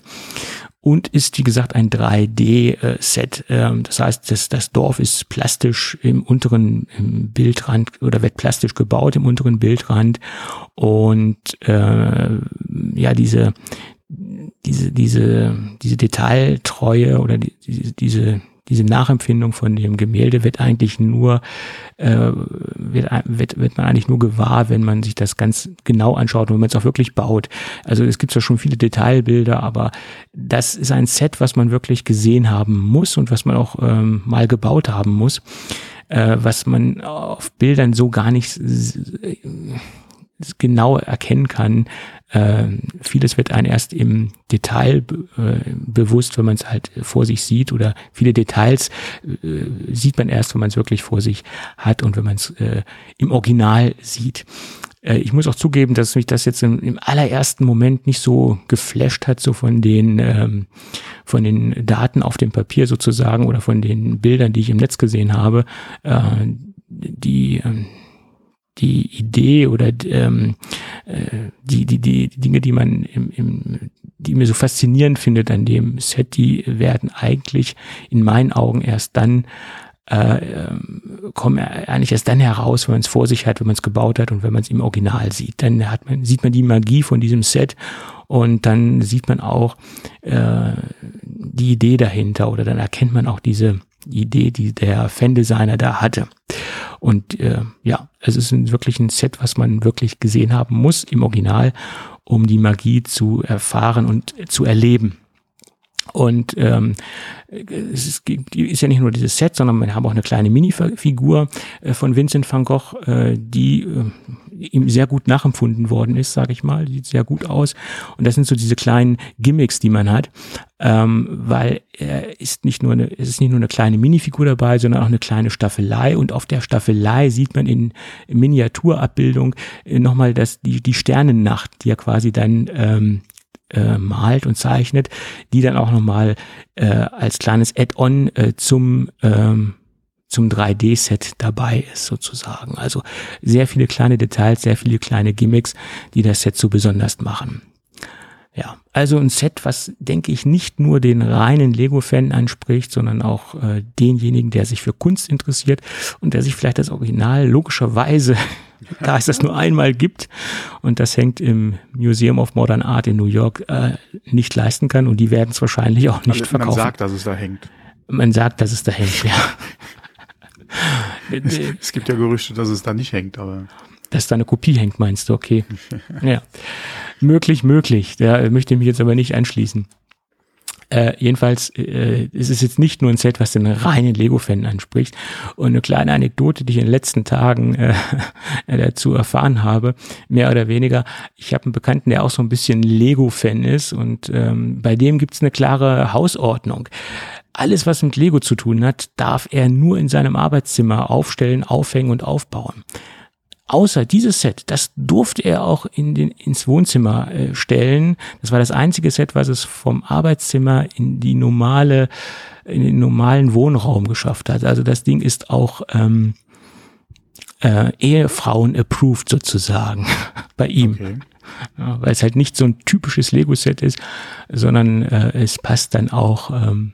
und ist, wie gesagt, ein 3D-Set. Ähm, das heißt, das, das Dorf ist plastisch im unteren Bildrand oder wird plastisch gebaut im unteren Bildrand und äh, ja, diese diese diese diese Detailtreue oder die, diese diese Nachempfindung von dem Gemälde wird eigentlich nur, äh, wird, wird, wird man eigentlich nur gewahr, wenn man sich das ganz genau anschaut und wenn man es auch wirklich baut. Also es gibt zwar schon viele Detailbilder, aber das ist ein Set, was man wirklich gesehen haben muss und was man auch ähm, mal gebaut haben muss, äh, was man auf Bildern so gar nicht genau erkennen kann. Äh, vieles wird einem erst im Detail äh, bewusst, wenn man es halt vor sich sieht oder viele Details äh, sieht man erst, wenn man es wirklich vor sich hat und wenn man es äh, im Original sieht. Äh, ich muss auch zugeben, dass mich das jetzt im, im, allerersten Moment nicht so geflasht hat, so von den, ähm, von den Daten auf dem Papier sozusagen oder von den Bildern, die ich im Netz gesehen habe. Äh, die, ähm, die Idee oder ähm, äh, die, die, die, die Dinge, die man im, im die mir so faszinierend findet an dem Set, die werden eigentlich in meinen Augen erst dann äh, kommen eigentlich erst dann heraus, wenn man es vor sich hat, wenn man es gebaut hat und wenn man es im Original sieht. Dann hat man, sieht man die Magie von diesem Set und dann sieht man auch äh, die Idee dahinter oder dann erkennt man auch diese Idee, die der Fan-Designer da hatte. Und äh, ja, es ist ein, wirklich ein Set, was man wirklich gesehen haben muss im Original, um die Magie zu erfahren und zu erleben. Und ähm, es ist, ist ja nicht nur dieses Set, sondern wir haben auch eine kleine Minifigur äh, von Vincent van Gogh, äh, die äh, ihm sehr gut nachempfunden worden ist, sage ich mal. Sieht sehr gut aus. Und das sind so diese kleinen Gimmicks, die man hat, ähm, weil er ist nicht nur eine, es ist nicht nur eine kleine Minifigur dabei, sondern auch eine kleine Staffelei. Und auf der Staffelei sieht man in, in Miniaturabbildung äh, nochmal das die die Sternennacht, die ja quasi dann ähm, äh, malt und zeichnet, die dann auch nochmal äh, als kleines Add-on äh, zum ähm, zum 3D-Set dabei ist sozusagen. Also sehr viele kleine Details, sehr viele kleine Gimmicks, die das Set so besonders machen. Ja, also ein Set, was denke ich nicht nur den reinen Lego-Fan anspricht, sondern auch äh, denjenigen, der sich für Kunst interessiert und der sich vielleicht das Original logischerweise da es das nur einmal gibt und das hängt im Museum of Modern Art in New York äh, nicht leisten kann und die werden es wahrscheinlich auch nicht also, verkaufen. Man sagt, dass es da hängt. Man sagt, dass es da hängt, ja. es gibt ja Gerüchte, dass es da nicht hängt, aber. Dass da eine Kopie hängt, meinst du, okay. ja. Möglich, möglich. Da möchte ich mich jetzt aber nicht anschließen. Äh, jedenfalls äh, ist es jetzt nicht nur ein Set, was den reinen Lego-Fan anspricht. Und eine kleine Anekdote, die ich in den letzten Tagen äh, dazu erfahren habe, mehr oder weniger. Ich habe einen Bekannten, der auch so ein bisschen Lego-Fan ist und ähm, bei dem gibt es eine klare Hausordnung. Alles, was mit Lego zu tun hat, darf er nur in seinem Arbeitszimmer aufstellen, aufhängen und aufbauen außer dieses Set, das durfte er auch in den, ins Wohnzimmer äh, stellen. Das war das einzige Set, was es vom Arbeitszimmer in die normale, in den normalen Wohnraum geschafft hat. Also das Ding ist auch ähm, äh, Ehefrauen approved sozusagen bei ihm. Okay. Ja, weil es halt nicht so ein typisches Lego-Set ist, sondern äh, es passt dann auch, ähm,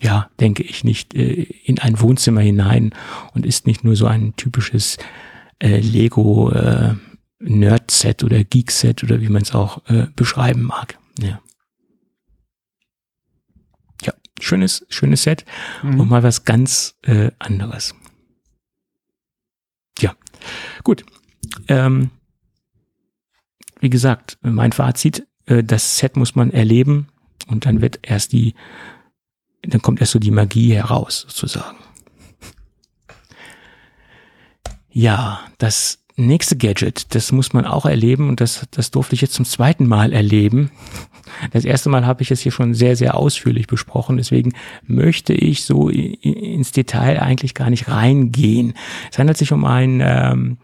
ja, denke ich, nicht äh, in ein Wohnzimmer hinein und ist nicht nur so ein typisches äh, Lego äh, Nerd-Set oder Geek-Set oder wie man es auch äh, beschreiben mag. Ja. Ja, schönes, schönes Set mhm. und mal was ganz äh, anderes. Ja, gut. Ähm, wie gesagt, mein Fazit, äh, das Set muss man erleben und dann wird erst die, dann kommt erst so die Magie heraus, sozusagen. Ja, das nächste Gadget, das muss man auch erleben und das, das durfte ich jetzt zum zweiten Mal erleben. Das erste Mal habe ich es hier schon sehr, sehr ausführlich besprochen, deswegen möchte ich so ins Detail eigentlich gar nicht reingehen. Es handelt sich um ein, ähm,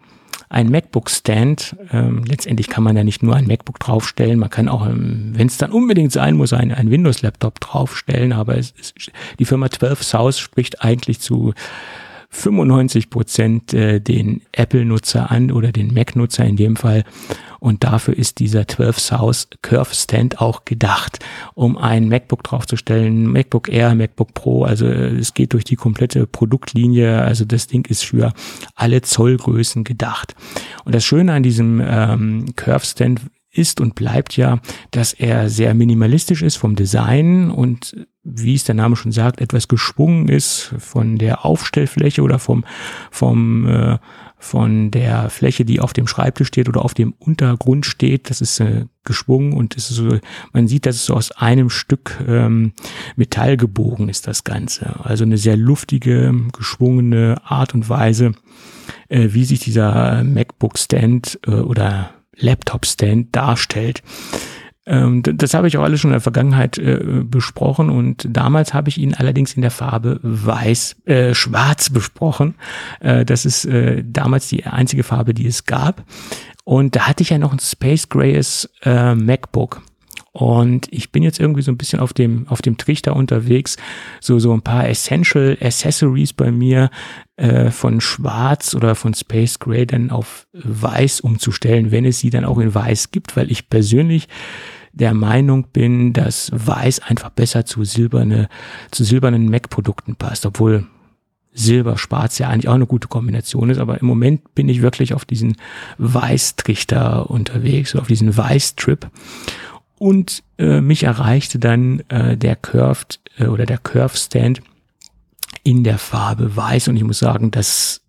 ein MacBook-Stand. Ähm, letztendlich kann man da nicht nur ein MacBook draufstellen, man kann auch, ähm, wenn es dann unbedingt sein muss, ein, ein Windows-Laptop draufstellen, aber es, es, die Firma 12 South spricht eigentlich zu 95 Prozent äh, den Apple-Nutzer an oder den Mac-Nutzer in dem Fall. Und dafür ist dieser 12 South Curve Stand auch gedacht, um ein MacBook draufzustellen, MacBook Air, MacBook Pro. Also äh, es geht durch die komplette Produktlinie. Also das Ding ist für alle Zollgrößen gedacht. Und das Schöne an diesem ähm, Curve Stand ist und bleibt ja, dass er sehr minimalistisch ist vom Design und wie es der Name schon sagt, etwas geschwungen ist von der Aufstellfläche oder vom, vom äh, von der Fläche, die auf dem Schreibtisch steht oder auf dem Untergrund steht. Das ist äh, geschwungen und ist so, man sieht, dass es so aus einem Stück ähm, Metall gebogen ist, das Ganze. Also eine sehr luftige, geschwungene Art und Weise, äh, wie sich dieser MacBook Stand äh, oder Laptop-Stand darstellt. Ähm, das habe ich auch alles schon in der Vergangenheit äh, besprochen und damals habe ich ihn allerdings in der Farbe weiß, äh, schwarz besprochen. Äh, das ist äh, damals die einzige Farbe, die es gab. Und da hatte ich ja noch ein Space Grayes äh, MacBook. Und ich bin jetzt irgendwie so ein bisschen auf dem, auf dem Trichter unterwegs, so, so ein paar Essential Accessories bei mir äh, von Schwarz oder von Space Gray dann auf Weiß umzustellen, wenn es sie dann auch in Weiß gibt, weil ich persönlich der Meinung bin, dass Weiß einfach besser zu silberne, zu silbernen Mac-Produkten passt, obwohl Silber, Schwarz ja eigentlich auch eine gute Kombination ist, aber im Moment bin ich wirklich auf diesen Weißtrichter unterwegs, auf diesen Weißtrip. Und äh, mich erreichte dann äh, der Curved äh, oder der Curve Stand in der Farbe Weiß und ich muss sagen, das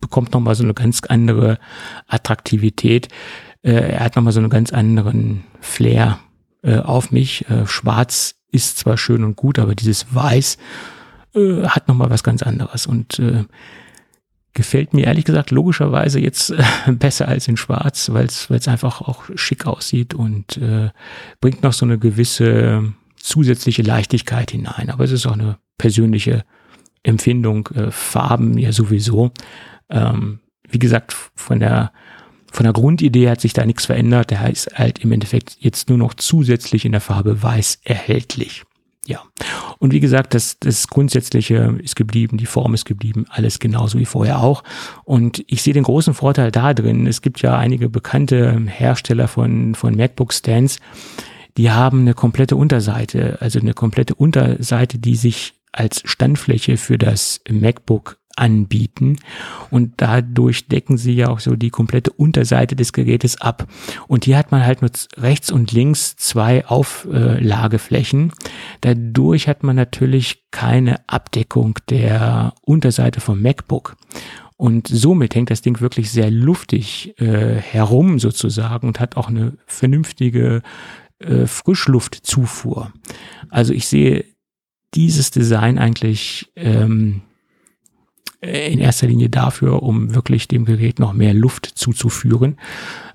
bekommt nochmal so eine ganz andere Attraktivität. Äh, er hat nochmal so einen ganz anderen Flair äh, auf mich. Äh, Schwarz ist zwar schön und gut, aber dieses Weiß äh, hat nochmal was ganz anderes und äh, gefällt mir ehrlich gesagt logischerweise jetzt äh, besser als in Schwarz, weil es einfach auch schick aussieht und äh, bringt noch so eine gewisse zusätzliche Leichtigkeit hinein. Aber es ist auch eine persönliche Empfindung, äh, Farben ja sowieso. Ähm, wie gesagt, von der von der Grundidee hat sich da nichts verändert. Der ist halt im Endeffekt jetzt nur noch zusätzlich in der Farbe weiß erhältlich. Ja. Und wie gesagt, das, das Grundsätzliche ist geblieben, die Form ist geblieben, alles genauso wie vorher auch. Und ich sehe den großen Vorteil da drin. Es gibt ja einige bekannte Hersteller von, von MacBook Stands, die haben eine komplette Unterseite, also eine komplette Unterseite, die sich als Standfläche für das MacBook anbieten und dadurch decken sie ja auch so die komplette Unterseite des Gerätes ab. Und hier hat man halt nur rechts und links zwei Auflageflächen. Dadurch hat man natürlich keine Abdeckung der Unterseite vom MacBook. Und somit hängt das Ding wirklich sehr luftig äh, herum sozusagen und hat auch eine vernünftige äh, Frischluftzufuhr. Also ich sehe dieses Design eigentlich ähm, in erster Linie dafür, um wirklich dem Gerät noch mehr Luft zuzuführen,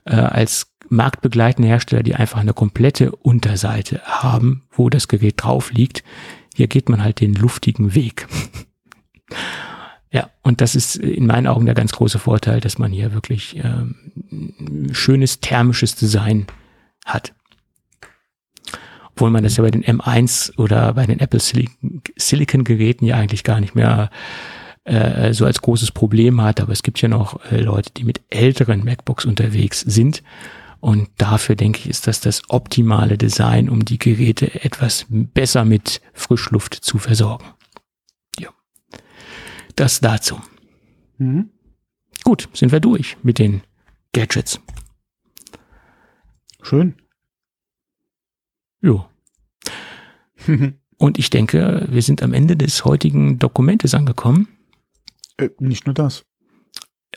äh, als marktbegleitende Hersteller, die einfach eine komplette Unterseite haben, wo das Gerät drauf liegt. Hier geht man halt den luftigen Weg. ja, und das ist in meinen Augen der ganz große Vorteil, dass man hier wirklich ähm, schönes thermisches Design hat. Obwohl man das ja bei den M1 oder bei den Apple Silicon Geräten ja eigentlich gar nicht mehr äh, so als großes Problem hat. Aber es gibt ja noch äh, Leute, die mit älteren MacBooks unterwegs sind. Und dafür denke ich, ist das das optimale Design, um die Geräte etwas besser mit Frischluft zu versorgen. Ja. Das dazu. Mhm. Gut, sind wir durch mit den Gadgets. Schön. Jo. Und ich denke, wir sind am Ende des heutigen Dokumentes angekommen. Äh, nicht nur das.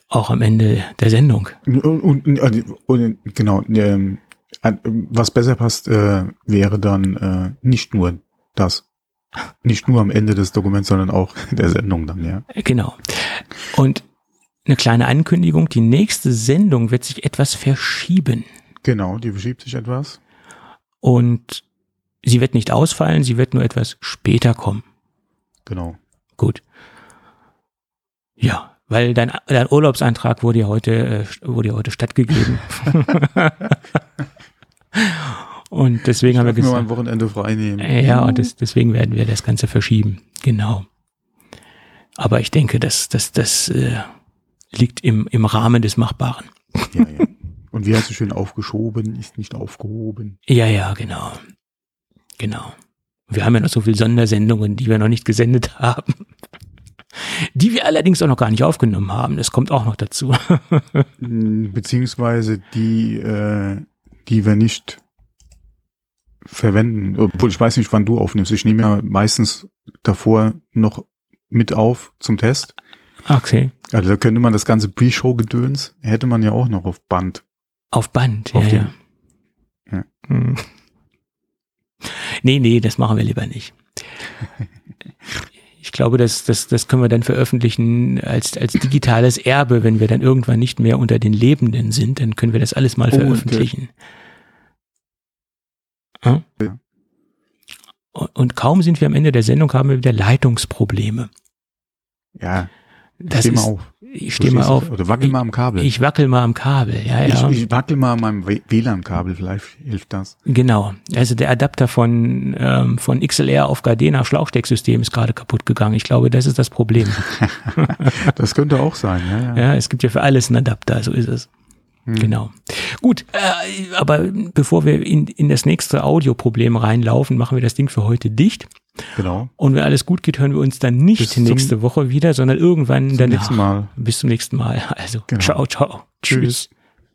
Auch am Ende der Sendung. Und, und, und, und genau, ähm, was besser passt, äh, wäre dann äh, nicht nur das. Nicht nur am Ende des Dokuments, sondern auch der Sendung dann, ja. Genau. Und eine kleine Ankündigung, die nächste Sendung wird sich etwas verschieben. Genau, die verschiebt sich etwas. Und sie wird nicht ausfallen, sie wird nur etwas später kommen. Genau. Gut. Ja, weil dein, dein Urlaubsantrag wurde ja heute, äh, wurde ja heute stattgegeben. und deswegen ich haben wir gesagt. Nur ein Wochenende frei nehmen. Ja, und das, deswegen werden wir das Ganze verschieben. Genau. Aber ich denke, dass das, das äh, liegt im, im Rahmen des Machbaren. Ja, ja. Und wie hast du schön aufgeschoben, ist nicht aufgehoben. Ja, ja, genau. Genau. Wir haben ja noch so viele Sondersendungen, die wir noch nicht gesendet haben die wir allerdings auch noch gar nicht aufgenommen haben. Das kommt auch noch dazu. Beziehungsweise die, äh, die wir nicht verwenden. Obwohl ich weiß nicht, wann du aufnimmst. Ich nehme ja meistens davor noch mit auf zum Test. Okay. Also da könnte man das ganze Pre-Show-Gedöns, hätte man ja auch noch auf Band. Auf Band, auf ja. Ja. ja. Hm. Nee, nee, das machen wir lieber nicht. ich glaube, das, das, das können wir dann veröffentlichen als, als digitales Erbe, wenn wir dann irgendwann nicht mehr unter den Lebenden sind, dann können wir das alles mal oh, veröffentlichen. Okay. Ja? Und kaum sind wir am Ende der Sendung, haben wir wieder Leitungsprobleme. Ja, das ist, auf. Ich stehe mal auf. Oder wackel mal am Kabel. Ich wackel mal am Kabel, ja, ja. Ich, ich wackel mal an meinem WLAN-Kabel, vielleicht hilft das. Genau. Also der Adapter von, ähm, von XLR auf Gardena Schlauchstecksystem ist gerade kaputt gegangen. Ich glaube, das ist das Problem. das könnte auch sein, ja, ja. Ja, es gibt ja für alles einen Adapter, so ist es. Mhm. Genau. Gut, äh, aber bevor wir in, in das nächste Audioproblem reinlaufen, machen wir das Ding für heute dicht. Genau. Und wenn alles gut geht, hören wir uns dann nicht Bis nächste Woche wieder, sondern irgendwann zum danach. Nächsten Mal. Bis zum nächsten Mal. Also, genau. ciao, ciao. Tschüss. Tschüss.